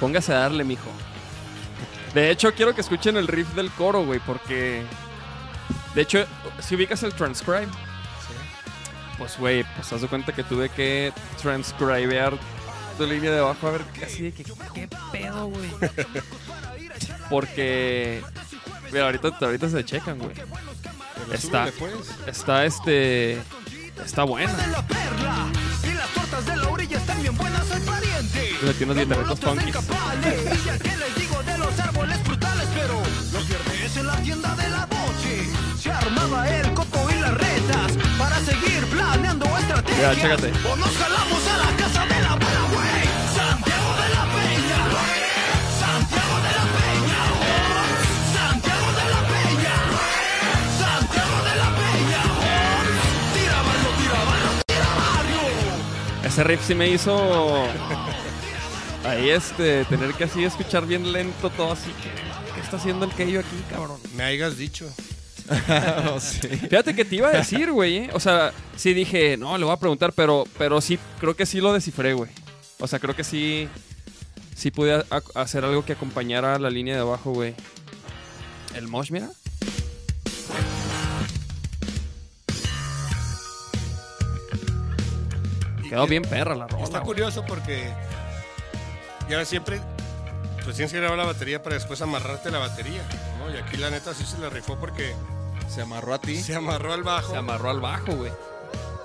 Póngase a darle, mijo. De hecho, quiero que escuchen el riff del coro, güey, porque. De hecho, si ubicas el transcribe, pues, güey, pues haz de cuenta que tuve que transcribear tu línea de abajo a ver qué así de que. ¿Qué pedo, güey? Porque. Mira, ahorita, ahorita se checan, güey. Está. pues. Está este. Está buena. Le tiene unos funkies. de pero en la tienda de la boche se armaba el coco y las retas para seguir planeando estrategias Mira, chécate. o nos jalamos Ese riff sí me hizo. Ahí este. Tener que así escuchar bien lento todo así. ¿Qué, qué está haciendo el Keio aquí, cabrón? Me hayas dicho. Oh, sí. Fíjate que te iba a decir, güey. ¿eh? O sea, sí dije, no, le voy a preguntar, pero, pero sí, creo que sí lo descifré, güey. O sea, creo que sí. Sí pude hacer algo que acompañara la línea de abajo, güey. El mosh, mira. Quedó bien perra la rola. Está güey. curioso porque ya siempre pues tienes que grabar la batería para después amarrarte la batería, ¿no? Y aquí la neta sí se la rifó porque Se amarró a ti. se amarró al bajo. Se amarró al bajo, güey.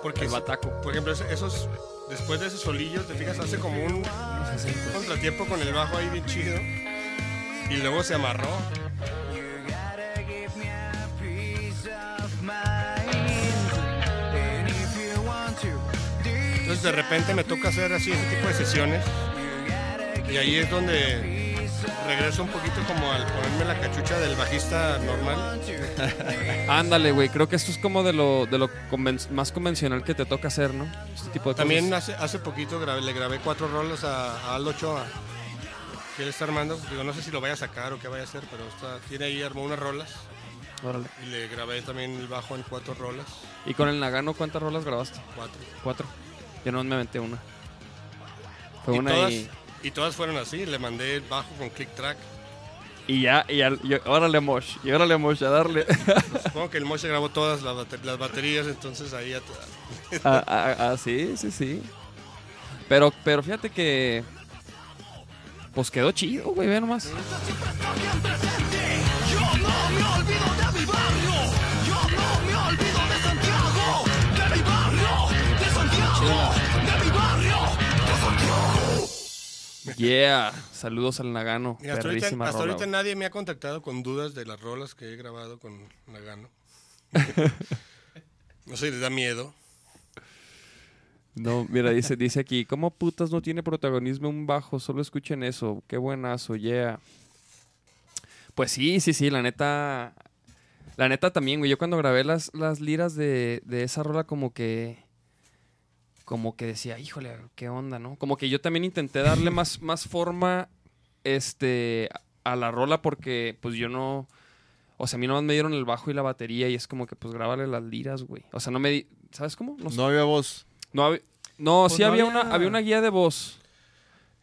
porque el bataco. Por ejemplo, esos después de esos solillos, te fijas, hace como un, un contratiempo con el bajo ahí bien chido. Y luego se amarró. Entonces de repente me toca hacer así ese tipo de sesiones. Y ahí es donde regreso un poquito como al ponerme la cachucha del bajista normal. Ándale, güey. Creo que esto es como de lo, de lo conven- más convencional que te toca hacer, ¿no? Este tipo de También cosas. hace, hace poquito grabé- le grabé cuatro rolas a, a Aldo Ochoa. Que él está armando. Digo, no sé si lo vaya a sacar o qué vaya a hacer, pero está, tiene ahí, armó unas rolas. Órale. Y le grabé también el bajo en cuatro rolas. ¿Y con el Nagano cuántas rolas grabaste? Cuatro. Cuatro. Yo no me aventé una. Fue y, una todas, y, y todas fueron así. Le mandé bajo con click track. y ya, y ya, y órale Mosh, y órale Mosh, a darle. Pues supongo que el Moche grabó todas las, bate- las baterías, entonces ahí ya te- ah, ah, ah, sí, sí, sí. Pero, pero fíjate que. Pues quedó chido, güey, ve nomás. Yo no me olvido de mi barrio, de mi barrio, de Santiago. Yeah. Saludos al Nagano. Mira, hasta ahorita, Perrísima hasta rola, ahorita güey. nadie me ha contactado con dudas de las rolas que he grabado con Nagano. no sé, les da miedo. No, mira, dice, dice aquí, ¿cómo putas no tiene protagonismo un bajo? Solo escuchen eso. Qué buenazo, yeah. Pues sí, sí, sí, la neta. La neta también, güey. Yo cuando grabé las, las liras de, de esa rola, como que. Como que decía, híjole, qué onda, ¿no? Como que yo también intenté darle más, más forma este, a la rola porque, pues yo no. O sea, a mí nomás me dieron el bajo y la batería y es como que, pues, grábale las liras, güey. O sea, no me di. ¿Sabes cómo? No sé. No había voz. No, había- no Pues sí no había, había- una, había una guía de voz.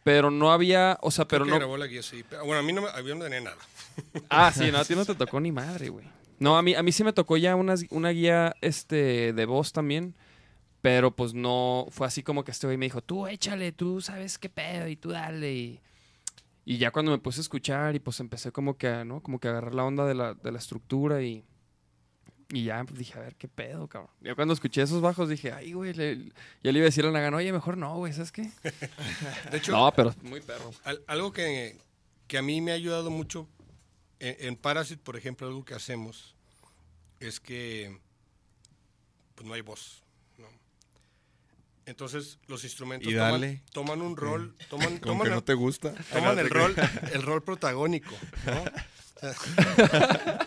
Pero no había, o sea, pero que no. grabó la guía, sí. Pero, bueno, a mí no, me, a mí no tenía nada. Ah, sí, no, a ti no te tocó ni madre, güey. No, a mí, a mí sí me tocó ya una, una guía este, de voz también. Pero pues no, fue así como que este güey me dijo, tú échale, tú sabes qué pedo y tú dale. Y, y ya cuando me puse a escuchar y pues empecé como que, a, ¿no? Como que a agarrar la onda de la, de la estructura y, y ya pues, dije, a ver qué pedo, cabrón. Ya cuando escuché esos bajos dije, ay, güey, le- ya le iba a decir a Nagano, oye, mejor no, güey, ¿sabes qué? De hecho, No, pero muy perro. al- algo que, que a mí me ha ayudado mucho en, en Parasite, por ejemplo, algo que hacemos es que pues no hay voz. Entonces los instrumentos Y toman, dale. toman un rol, toman, toman, que no te gusta. toman el rol, el rol protagónico. ¿no?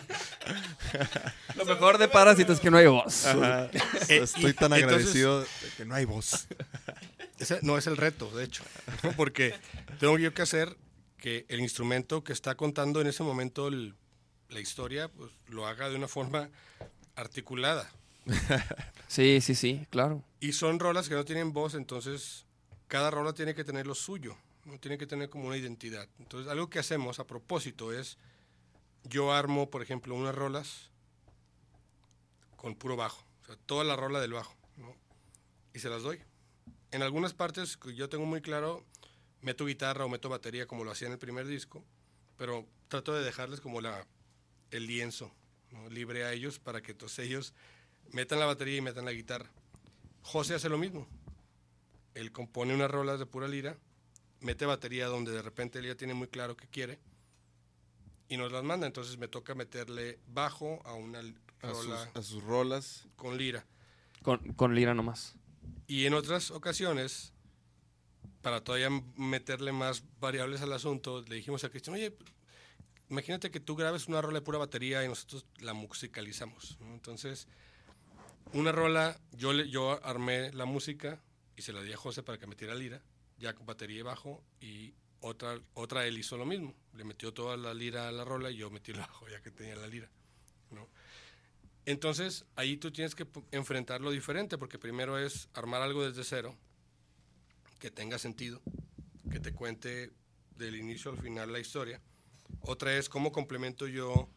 Lo mejor de Parásito es que no hay voz. Ajá. Eh, Estoy tan entonces- agradecido de que no hay voz. Ese no es el reto, de hecho, porque tengo yo que hacer que el instrumento que está contando en ese momento el- la historia, pues lo haga de una forma articulada. Sí, sí, sí, claro. Y son rolas que no tienen voz, entonces cada rola tiene que tener lo suyo, ¿no? Tiene que tener como una identidad. Entonces, algo que hacemos a propósito es, yo armo, por ejemplo, unas rolas con puro bajo, o sea, toda la rola del bajo, ¿no? y se las doy. En algunas partes yo tengo muy claro, meto guitarra o meto batería como lo hacía en el primer disco, pero trato de dejarles como la, el lienzo ¿no? libre a ellos para que entonces ellos metan la batería y metan la guitarra. José hace lo mismo. Él compone unas rolas de pura lira, mete batería donde de repente él ya tiene muy claro qué quiere y nos las manda. Entonces me toca meterle bajo a una A sus, a sus rolas. con lira. Con, con lira nomás. Y en otras ocasiones, para todavía meterle más variables al asunto, le dijimos a Cristian, oye, imagínate que tú grabes una rola de pura batería y nosotros la musicalizamos. ¿no? Entonces, una rola, yo, le, yo armé la música y se la di a José para que metiera lira, ya con batería y bajo, y otra, otra él hizo lo mismo. Le metió toda la lira a la rola y yo metí el bajo ya que tenía la lira. ¿no? Entonces, ahí tú tienes que enfrentar lo diferente, porque primero es armar algo desde cero, que tenga sentido, que te cuente del inicio al final la historia. Otra es cómo complemento yo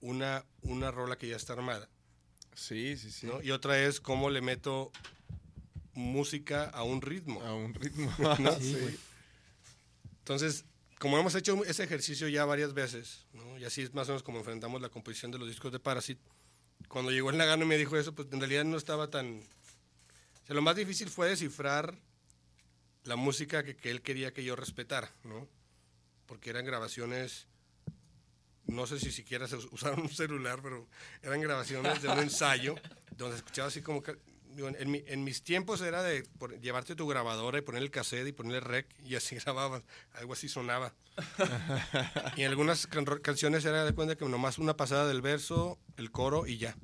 una, una rola que ya está armada. Sí, sí, sí. ¿no? Y otra es cómo le meto música a un ritmo. A un ritmo. ¿no? Sí, güey. Entonces, como hemos hecho ese ejercicio ya varias veces, ¿no? y así es más o menos como enfrentamos la composición de los discos de Parasite, cuando llegó el Nagano y me dijo eso, pues en realidad no estaba tan... O sea, lo más difícil fue descifrar la música que, que él quería que yo respetara, ¿no? Porque eran grabaciones, no sé si siquiera se us- usaron un celular, pero eran grabaciones de un ensayo, donde escuchaba así como... en, mi- en mis tiempos era de llevarte tu grabadora y poner el cassette y ponerle rec y así grababas, algo así sonaba. y en algunas can- canciones era de cuenta que nomás una pasada del verso, el coro y ya.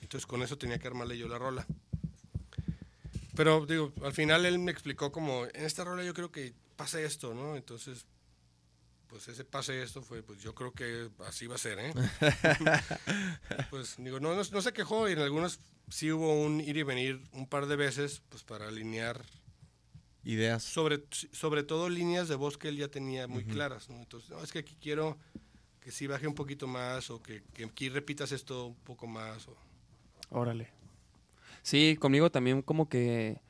Entonces con eso tenía que armarle yo la rola. Pero digo, al final él me explicó como, en esta rola yo creo que pasa esto, ¿no? Entonces, pues ese pase esto fue, pues yo creo que así va a ser, ¿eh? pues digo, no, no, no se quejó y en algunos sí hubo un ir y venir un par de veces, pues para alinear, Ideas. sobre, sobre todo líneas de voz que él ya tenía muy claras, ¿no? Entonces, no, es que aquí quiero que sí baje un poquito más o que, que aquí repitas esto un poco más. O, Órale. Sí, conmigo también como que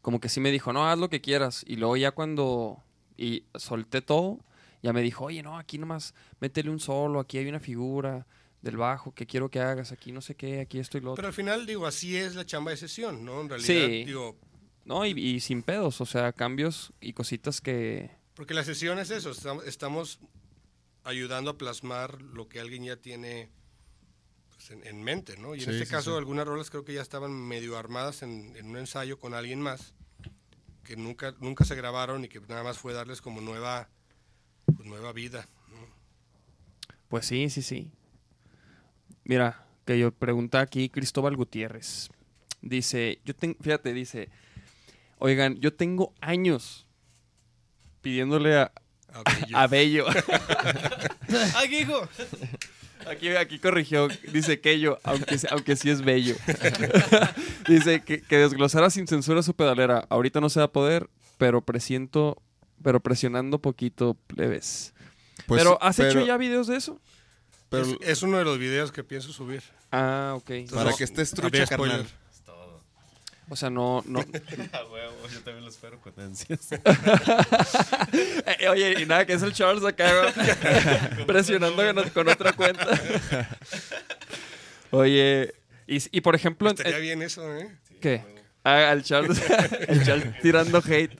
como que sí me dijo, "No, haz lo que quieras." Y luego ya cuando y solté todo, ya me dijo, "Oye, no, aquí nomás métele un solo, aquí hay una figura del bajo que quiero que hagas, aquí no sé qué, aquí esto y lo otro." Pero al final, digo, así es la chamba de sesión, ¿no? En realidad, Sí. digo, No, y, y sin pedos, o sea, cambios y cositas que porque la sesión es eso, estamos, ayudando a plasmar lo que alguien ya tiene pues, en, en mente, ¿no? Y en este sí, caso, sí. algunas rolas creo que ya estaban medio armadas en, en un ensayo con alguien más, que nunca, nunca se grabaron y que nada más fue darles como nueva, pues, nueva vida. ¿no? Pues sí, sí, sí. Mira, que yo pregunta aquí Cristóbal Gutiérrez. Dice, yo tengo, fíjate, dice, oigan, yo tengo años pidiéndole a, A Bello. ¡Aquí, hijo! Aquí, aquí corrigió, dice que yo, aunque, aunque sí es bello. dice que, que desglosara sin censura su pedalera. Ahorita no se va a poder, pero presiento, pero presionando poquito, plebes. Pues, pero, ¿has hecho ya videos de eso? pero es, es uno de los videos que pienso subir. Ah, ok. para no, que estés trucha, spoiler. carnal. Es todo. O sea, no, no. A huevo, yo también lo espero con ansias. Eh, oye, y nada, que es el Charles acá presionando con, con otra cuenta. Oye, y, y por ejemplo, Estaría bien eso, ¿eh? ¿qué? Ah, al Charles, el Charles tirando hate.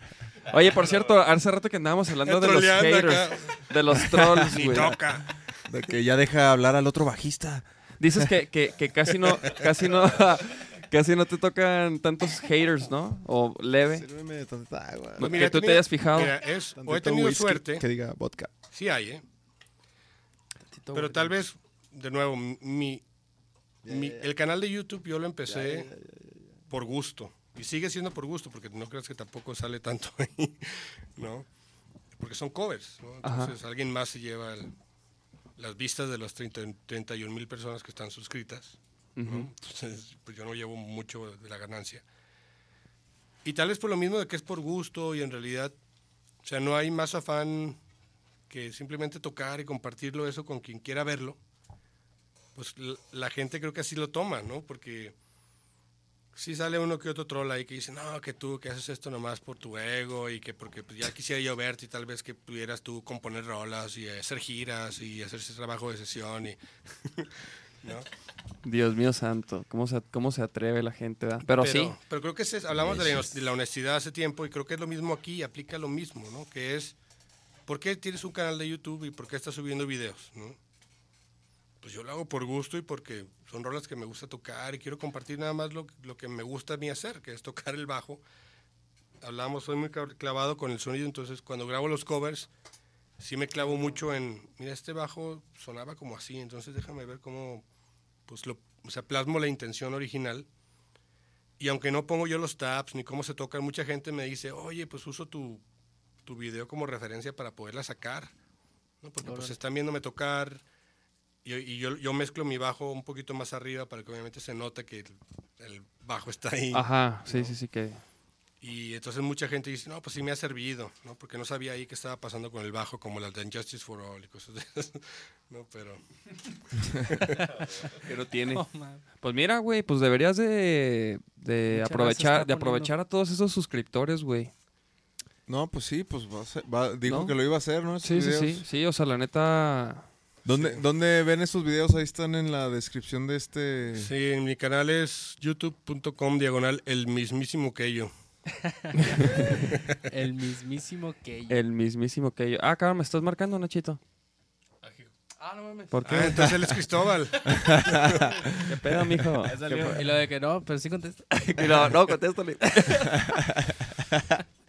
Oye, por cierto, hace rato que andábamos hablando de los haters, acá. de los trolls, Ni güey. toca. De que ya deja hablar al otro bajista. Dices que, que, que casi no, casi no, casi no te tocan tantos haters, ¿no? O leve. Sírveme tantita agua. No, que tú te hayas fijado. Mira, es, o he tenido whisky suerte, Que diga vodka. sí hay, ¿eh? Pero tal vez, de nuevo, mi, mi- el canal de YouTube yo lo empecé por gusto. Y sigue siendo por gusto, porque no creas que tampoco sale tanto ahí, ¿no? Porque son covers, ¿no? Ajá. Entonces alguien más se lleva el- las vistas de las 30 31 mil personas que están suscritas. ¿no? Ujú. Entonces, pues yo no llevo mucho de la ganancia. Y tal vez por lo mismo de que es por gusto y en realidad O sea, no hay más afán que simplemente tocar y compartirlo eso con quien quiera verlo. Pues l- la gente creo que así lo toma, ¿no? Porque si sale uno que otro troll ahí que dice, no, que tú que haces esto nomás por tu ego y que porque pues, ya quisiera yo verte y tal vez que pudieras tú componer rolas y hacer giras y hacer ese trabajo de sesión y... ¿no? Dios mío santo, ¿cómo se, cómo se atreve la gente? ¿verdad? Pero, sí, Pero creo que es- hablamos de la, de la honestidad hace tiempo y creo que es lo mismo aquí, aplica lo mismo, ¿no? Que es, ¿por qué tienes un canal de YouTube y por qué estás subiendo videos, ¿no? Pues yo lo hago por gusto y porque son rolas que me gusta tocar y quiero compartir nada más lo, lo que me gusta a mí hacer, que es tocar el bajo. Hablamos, soy muy cla- clavado con el sonido, entonces cuando grabo los covers, sí me clavo mucho en, mira, este bajo sonaba como así, entonces déjame ver cómo, pues lo, o sea, plasmo la intención original. Y aunque no pongo yo los tabs ni cómo se tocan, mucha gente me dice, oye, pues uso tu, tu video como referencia para poderla sacar. ¿no? Porque pues están viéndome tocar y, y yo, yo mezclo mi bajo un poquito más arriba para que obviamente se note que el, el bajo está ahí. ajá, sí, sí, sí, que... Y entonces mucha gente dice, no, pues sí me ha servido, ¿no? Porque no sabía ahí qué estaba pasando con el bajo, como las de Injustice for All y cosas de esas. No, pero... no tiene. No, man. Pues mira, güey, pues deberías de, de aprovechar, de aprovechar a todos esos suscriptores, güey. No, pues sí, pues va a ser- va- dijo ¿No? que lo iba a hacer, ¿no? Esos Sí, sí, sí, sí, o sea, la neta... ¿Dónde, ¿Dónde ven esos videos? Ahí están en la descripción de este... Sí, en mi canal es youtube.com diagonal el mismísimo que yo. El mismísimo que El mismísimo que yo. Ah, cabrón, me estás marcando, Nachito. Ah, no mames. ¿Por qué? Ah, entonces él es Cristóbal. ¿Qué pedo, mijo? Y lo de que no, pero sí contesta. no, no, contéstale.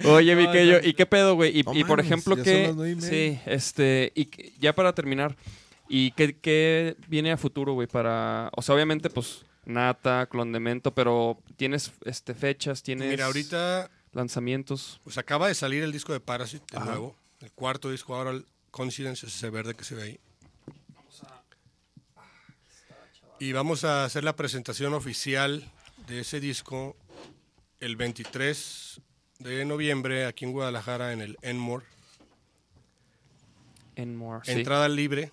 Oye, mi No, que yo, no. ¿y qué pedo, güey? Y, No y por mames, ejemplo, ya son ¿qué? las nueve y media. Sí, este, y que- ya para terminar, ¿y qué, qué viene a futuro, güey? Para, o sea, obviamente, pues, Nata, Clon de Mento, pero ¿tienes este, fechas? ¿Tienes Mira, ahorita lanzamientos? pues acaba de salir el disco de Parasite, de Ajá. nuevo. El cuarto disco, ahora el Coincidence, ese verde que se ve ahí. Y vamos a hacer la presentación oficial de ese disco el 23 de noviembre aquí en Guadalajara en el Enmore. En More, sí. Entrada libre,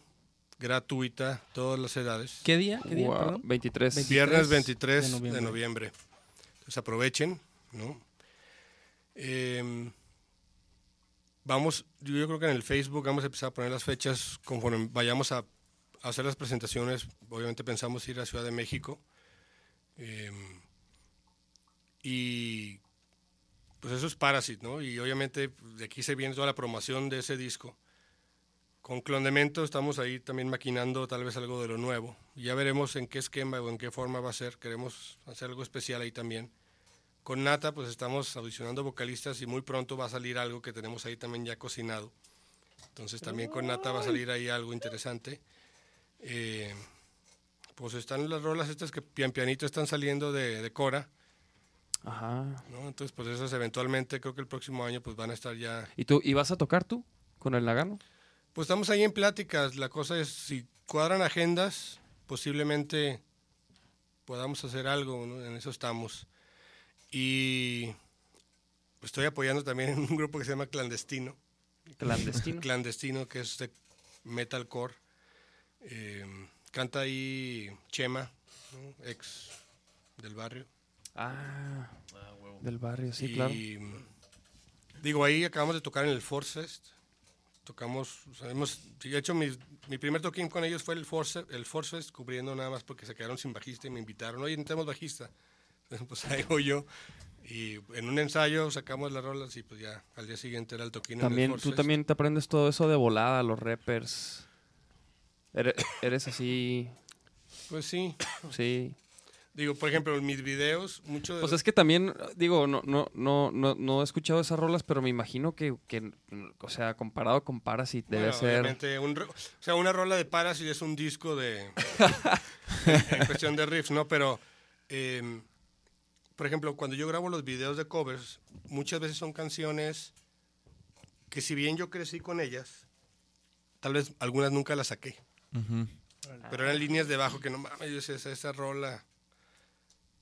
gratuita, todas las edades. ¿Qué día? ¿Qué día? Wow, Perdón. 23. 23 Viernes 23 de de noviembre. Entonces aprovechen, ¿no? Em, vamos, yo yo creo que en el Facebook vamos a empezar a poner las fechas conforme vayamos a, a hacer las presentaciones. Obviamente pensamos ir a Ciudad de México. Em, y pues eso es Parasite, ¿no? Y obviamente de aquí se viene toda la promoción de ese disco. Con Clondemento estamos ahí también maquinando tal vez algo de lo nuevo. Ya veremos en qué esquema o en qué forma va a ser. Queremos hacer algo especial ahí también. Con Nata pues estamos audicionando vocalistas y muy pronto va a salir algo que tenemos ahí también ya cocinado. Entonces también con Nata va a salir ahí algo interesante. Eh, pues están las rolas estas que pian pianito están saliendo de, de Cora. Ajá. ¿no? Entonces pues esas eventualmente creo que el próximo año pues van a estar ya ¿Y tú, y vas a tocar tú con el Nagano? Pues estamos ahí en pláticas. La cosa es, si cuadran agendas, posiblemente podamos hacer algo, ¿no? En eso estamos. Y estoy apoyando también en un grupo que se llama Clandestino. Clandestino. Clandestino, que es de metalcore. Eh, canta ahí Chema, ¿no? ex del barrio. ah, del barrio, sí, claro. Y digo, ahí acabamos de tocar en el Force Fest. Tocamos, o sea, hemos, hecho, mi, mi primer toquín con ellos fue el Force, el Force Fest, cubriendo nada más porque se quedaron sin bajista y me invitaron. Oye, tenemos bajista. Entonces, pues ahí voy yo. Y en un ensayo sacamos las rolas y pues ya al día siguiente era el toquín en el También, Force tú Fest. también te aprendes todo eso de volada, los rappers. Eres, eres así, Pues sí. sí. Digo, por ejemplo, en mis videos, mucho de Pues es que también, digo, no, no, no, no, no he escuchado esas rolas, pero me imagino que, que, o sea, comparado con Parasite, debe Bueno, ser. obviamente, un o sea, una rola de Parasite es un disco de. en cuestión de riffs, ¿no? Pero, eh, por ejemplo, cuando yo grabo los videos de covers, muchas veces son canciones que, si bien yo crecí con ellas, tal vez algunas nunca las saqué. Pero eran líneas de bajo que no mames, yo esa, esa rola.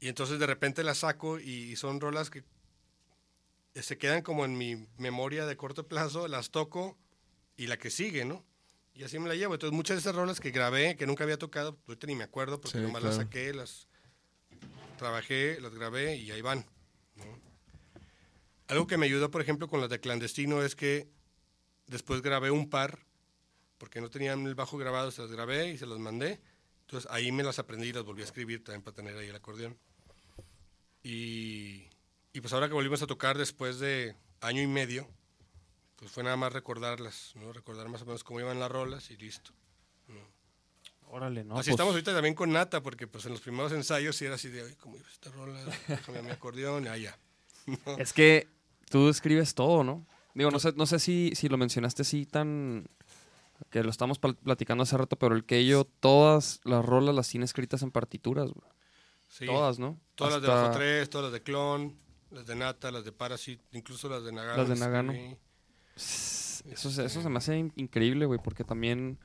Y entonces de repente las saco y son rolas que se quedan como en mi memoria de corto plazo, las toco y la que sigue, ¿no? Y así me la llevo. Entonces, muchas de esas rolas que grabé, que nunca había tocado, ahorita ni me acuerdo porque Sí, nomás las saqué, las trabajé, las grabé y ahí van. ¿no? Algo que me ayudó, por ejemplo, con las de Clandestino es que después grabé un par, porque no tenían el bajo grabado, se las grabé y se las mandé. Entonces ahí me las aprendí y las volví a escribir también para tener ahí el acordeón. Y, y pues ahora que volvimos a tocar después de año y medio, pues fue nada más recordarlas, ¿no? Recordar más o menos cómo iban las rolas y listo. Órale, no. así pues, estamos ahorita también con Nata, porque pues en los primeros ensayos sí era así de, "Ay, ¿cómo iba esta rola? Déjame mi acordeón y allá. Es que tú escribes todo, ¿no? Digo, no sé, no sé si, si lo mencionaste así tan... Que lo estamos platicando hace rato, pero el que yo todas las rolas las tiene escritas en partituras. Sí. Todas, ¿no? Todas las de Hasta- Bajo 3, todas las de Clon, las de Nata, las de Parasite, incluso las de Nagano. Las de Nagano. escribí. Eso, se- eso se me hace in- increíble, güey, porque también...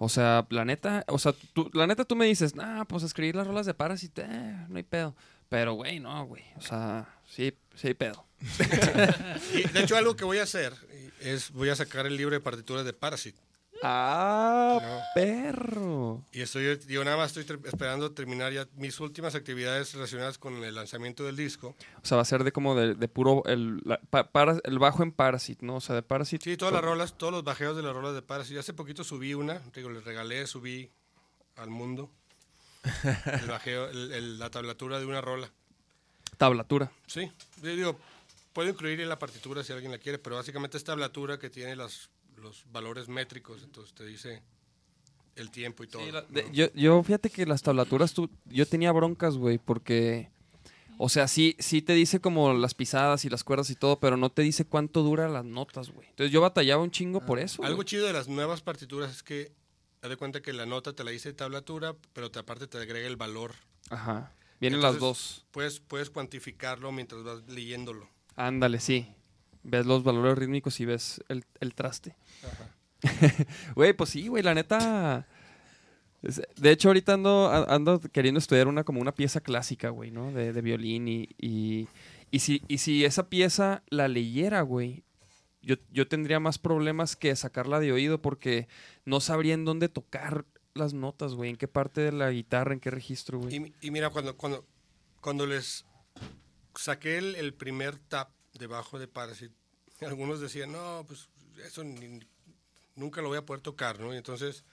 O sea, la neta, o sea, tú, la neta tú me dices, nah, pues escribir las rolas de Parasite, eh, no hay pedo. Pero, güey, no, güey. O sea, sí, sí hay pedo. De hecho algo que voy a hacer es, voy a sacar el libro de partituras de Parasite. ¡Ah, No. perro! Y estoy, yo nada más estoy esperando terminar ya mis últimas actividades relacionadas con el lanzamiento del disco. O sea, va a ser de como de, de puro, el, la- pa- para- el bajo en Parasite, ¿no? O sea, de Parasite. Sí, todas las rolas, todos los bajeos de las rolas de Parasite. Hace poquito subí una, digo, les regalé, subí al mundo el bajeo, el- el- la tablatura de una rola. Tablatura. Sí, digo, puedo incluir en la partitura si alguien la quiere, pero básicamente es tablatura que tiene las, los valores métricos, entonces te dice el tiempo y todo. Sí, la- ¿no? de- yo, yo, fíjate que las tablaturas, tú, yo tenía broncas, güey, porque, o sea, sí, sí te dice como las pisadas y las cuerdas y todo, pero no te dice cuánto dura las notas, güey. Entonces yo batallaba un chingo por eso. Algo chido de las nuevas partituras es que haz de cuenta que la nota te la dice tablatura, pero te, aparte te agrega el valor. Ajá. Vienen Entonces, las dos. Puedes, puedes cuantificarlo mientras vas leyéndolo. Ándale, sí. Ves los valores rítmicos y ves el, el traste. Güey, pues sí, güey, la neta. De hecho, ahorita ando, ando queriendo estudiar una como una pieza clásica, güey, ¿no? De, de violín y, y, y si, y si esa pieza la leyera, güey, yo, yo tendría más problemas que sacarla de oído porque no sabría en dónde tocar las notas, güey, en qué parte de la guitarra, en qué registro, güey. Y, y mira, cuando, cuando, cuando les saqué el, el primer tap debajo de Parasite, algunos decían, no, pues eso ni- nunca lo voy a poder tocar, ¿no? Y entonces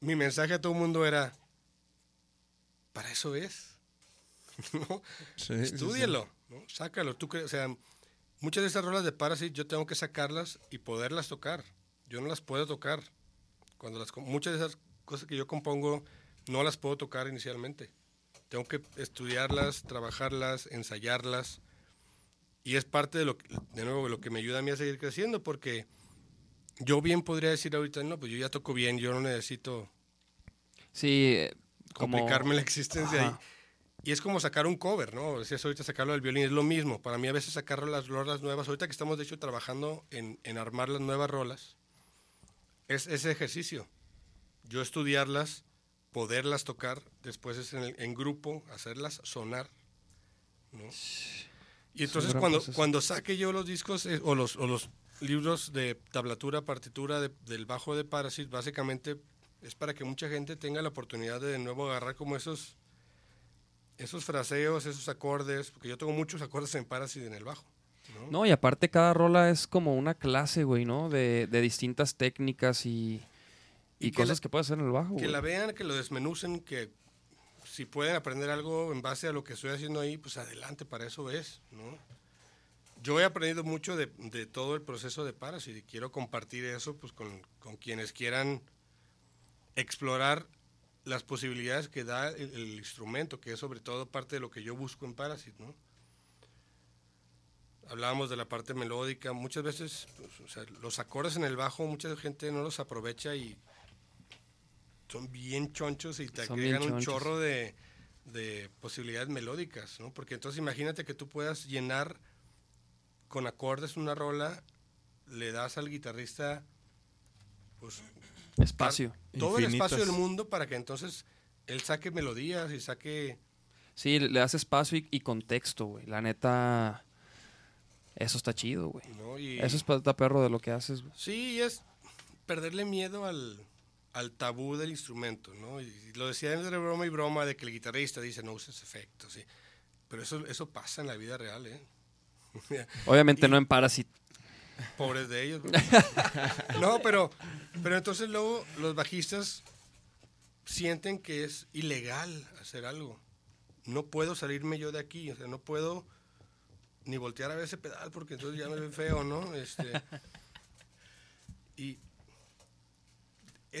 mi mensaje a todo el mundo era, para eso es, ¿no? Sí, sí, sí. Estúdialo, ¿no? Sácalo. Tú o sea, muchas de esas rolas de Parasite yo tengo que sacarlas y poderlas tocar. Yo no las puedo tocar. Cuando las, muchas de esas cosas que yo compongo no las puedo tocar inicialmente. Tengo que estudiarlas, trabajarlas, ensayarlas. Y es parte de lo que, de nuevo, lo que me ayuda a mí a seguir creciendo, porque yo bien podría decir ahorita, no, pues yo ya toco bien, yo no necesito Sí, eh, como... complicarme la existencia Ajá. y, y es como sacar un cover, ¿no? Decías ahorita sacarlo del violín, es lo mismo. Para mí a veces sacar las rolas nuevas, ahorita que estamos de hecho trabajando en, en armar las nuevas rolas, es ese ejercicio. Yo estudiarlas, poderlas tocar, después es en, el- en grupo, hacerlas sonar, ¿no? Y entonces cuando, cuando saque yo los discos eh, o, los, o los libros de tablatura, partitura de- del bajo de Parasite, básicamente es para que mucha gente tenga la oportunidad de de nuevo agarrar como esos, esos fraseos, esos acordes, porque yo tengo muchos acordes en Parasite en el bajo. ¿no? No, y aparte cada rola es como una clase, güey, ¿no? De, de distintas técnicas y, y, Y que cosas la- que puedes hacer en el bajo, Que la vean, que lo desmenucen, que si pueden aprender algo en base a lo que estoy haciendo ahí, pues adelante, para eso es, ¿no? Yo he aprendido mucho de, de todo el proceso de Parasite y quiero compartir eso pues, con, con quienes quieran explorar las posibilidades que da el, el instrumento, que es sobre todo parte de lo que yo busco en Parasite, ¿no? Hablábamos de la parte melódica, muchas veces pues, o sea, los acordes en el bajo mucha gente no los aprovecha y son bien chonchos y te Son agregan un chorro de, de posibilidades melódicas, ¿no? Porque entonces imagínate que tú puedas llenar con acordes una rola, le das al guitarrista pues Espacio. todo el espacio del mundo para que entonces él saque melodías y saque Sí, le das espacio y, y contexto, güey. La neta. Eso está chido, güey. ¿no? Y- Eso es pata perro de lo que haces, güey. Sí, es perderle miedo al, al tabú del instrumento, ¿no? Y lo decía entre broma y broma de que el guitarrista dice no uses efectos, sí. Pero eso, eso pasa en la vida real, ¿eh? Obviamente no en Parasite. Pobres de ellos. ¿no? No, pero, pero entonces luego los bajistas sienten que es ilegal hacer algo. No puedo salirme yo de aquí, o sea, no puedo ni voltear a ver ese pedal porque entonces ya me ve feo, ¿no? Este, y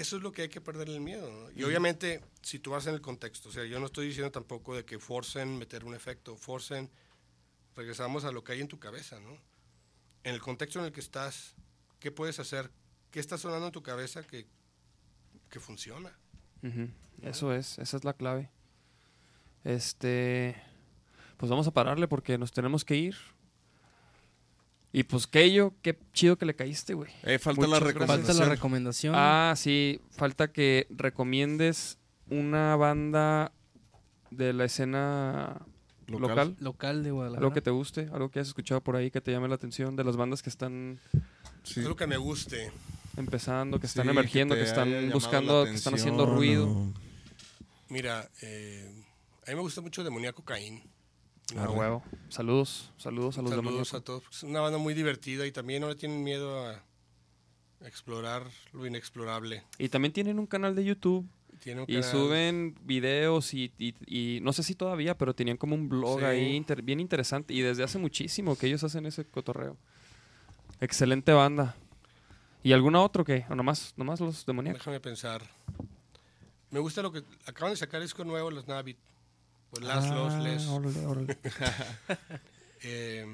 eso es lo que hay que perderle el miedo, ¿no? Y obviamente, si tú vas en el contexto, o sea, yo no estoy diciendo tampoco de que forcen meter un efecto, forcen, regresamos a lo que hay en tu cabeza, ¿no? en el contexto en el que estás, ¿qué puedes hacer? ¿Qué está sonando en tu cabeza que, que funciona? Eso es, esa es la clave. Este, pues vamos a pararle porque nos tenemos que ir. Y pues Keyo, qué chido que le caíste, güey. Eh, falta Muchas la gracias. recomendación. Falta la recomendación. Ah, sí, falta que recomiendes una banda de la escena local. Local. Local de Guadalajara. Algo que te guste, algo que hayas escuchado por ahí que te llame la atención de las bandas que están Sí. Algo que me guste. empezando, que están Sí, emergiendo, que, están buscando, que están haciendo ruido. Mira, eh, a mí me gusta mucho Demoníaco Caín. Ah, huevo. Saludos, saludos a los Saludos a todos. Es una banda muy divertida y también no le tienen miedo a explorar lo inexplorable. Y también tienen un canal de YouTube Tiene un y canal- suben videos y, y- y no sé si todavía, pero tenían como un blog Sí. ahí inter- bien interesante y desde hace muchísimo que ellos hacen ese cotorreo. Excelente banda. ¿Y alguna otro que? ¿O nomás, nomás los demoníacos? Déjame pensar. Me gusta lo que acaban de sacar disco nuevo los Navit. Pues Las Los Ah, Les. órale, órale. Eh,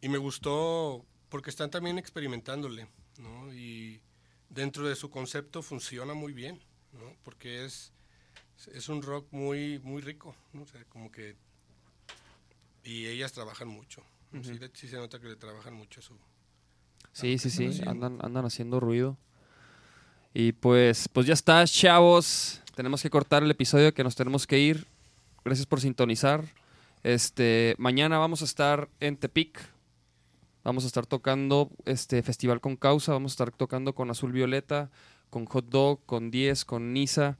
y me gustó porque están también experimentándole, ¿no? Y dentro de su concepto funciona muy bien, ¿no? Porque es, es un rock muy, muy rico, ¿no? O sea, como que... Y ellas trabajan mucho. sí, le- sí se nota que le trabajan mucho a su... Sí, sí, sí, haciendo. andan, andan haciendo ruido. Y pues, pues ya está, chavos. Tenemos que cortar el episodio que nos tenemos que ir. Gracias por sintonizar. Este, mañana vamos a estar en Tepic. Vamos a estar tocando este festival con causa. Vamos a estar tocando con Azul Violeta, con Hot Dog, con 10, con Nisa.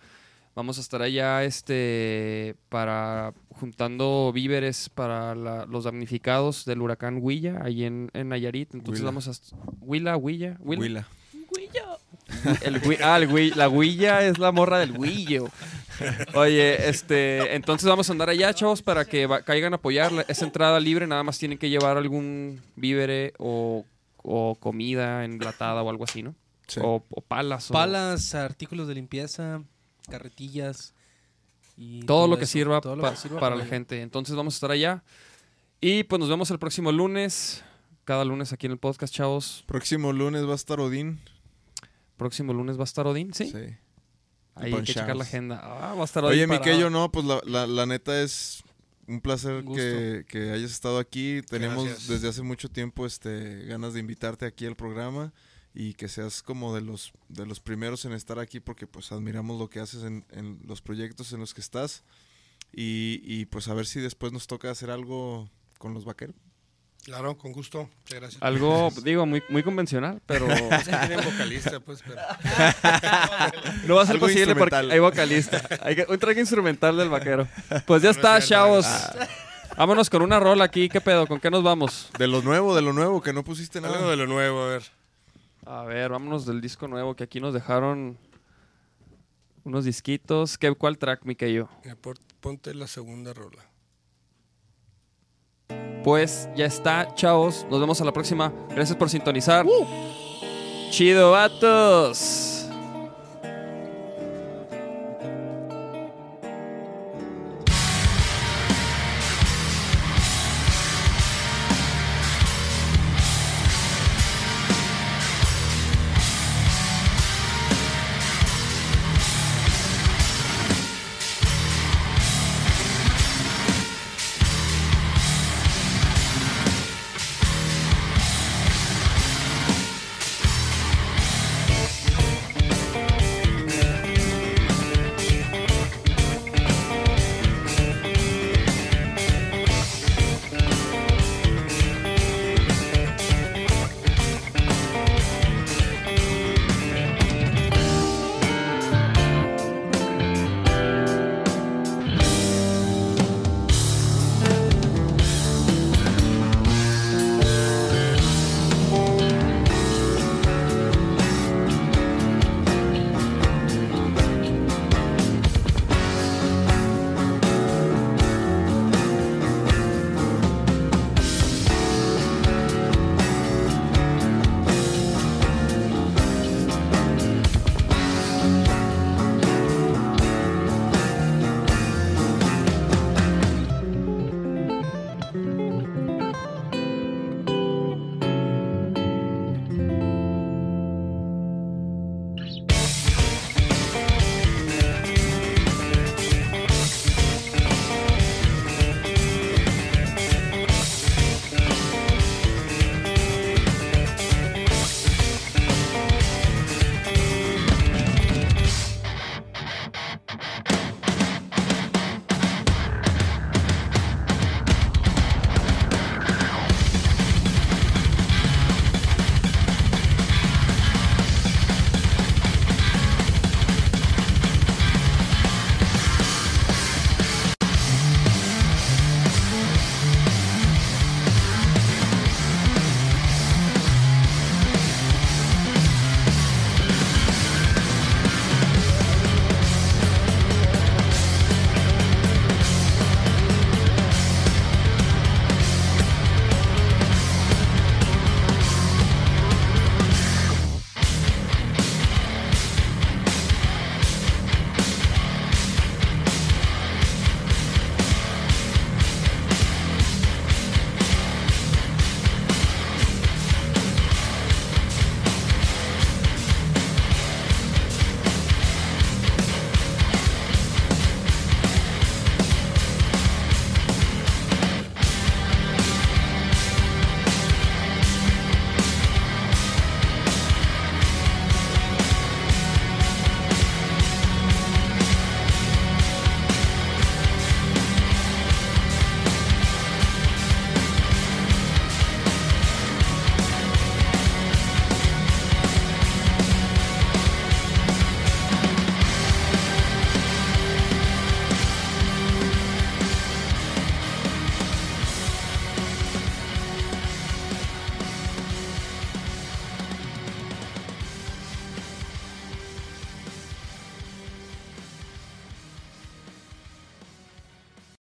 Vamos a estar allá este, para juntando víveres para la- los damnificados del huracán Huilla, ahí en, en Nayarit. Entonces Huila. vamos a... Huila, Huilla, Huila. Huila. El ah, el la Huilla es la morra del Huillo. Oye, este, entonces vamos a andar allá, chavos, para que va- caigan a apoyar. Es entrada libre, nada más tienen que llevar algún vívere o, o comida enlatada o algo así, ¿no? Sí. O, o palas. o- Palas, artículos de limpieza, carretillas. Y todo lo que eso, sirva, todo lo pa- que sirva para la gente. Entonces vamos a estar allá. Y pues nos vemos el próximo lunes. Cada lunes aquí en el podcast, chavos. Próximo lunes va a estar Odín. Próximo lunes va a estar Odín, ¿sí? Sí. Ahí hay que checar la agenda. Ah, va a estar Odín. Oye, Miquello, no, pues la, la, la neta es un placer Un que, que hayas estado aquí. Tenemos Gracias. desde hace mucho tiempo este ganas de invitarte aquí al programa y que seas como de los de los primeros en estar aquí porque pues admiramos lo que haces en, en los proyectos en los que estás y, y pues a ver si después nos toca hacer algo con los vaqueros. Claro, con gusto. Muchas gracias. Algo, digo, muy, muy convencional, pero Es que tienen vocalista, pues, pero... no va a ser Algo posible porque hay vocalista. Hay que, un track instrumental del vaquero. Pues ya está, es chavos. Ah. Vámonos con una rola aquí. ¿Qué pedo? ¿Con qué nos vamos? De lo nuevo, de lo nuevo, que no pusiste Algo nada. de lo nuevo, a ver. A ver, vámonos del disco nuevo que aquí nos dejaron unos disquitos. ¿Qué, ¿Cuál track, Miquello? Ponte la segunda rola. Pues ya está, chavos. Nos vemos a la próxima. Gracias por sintonizar. Chido, vatos.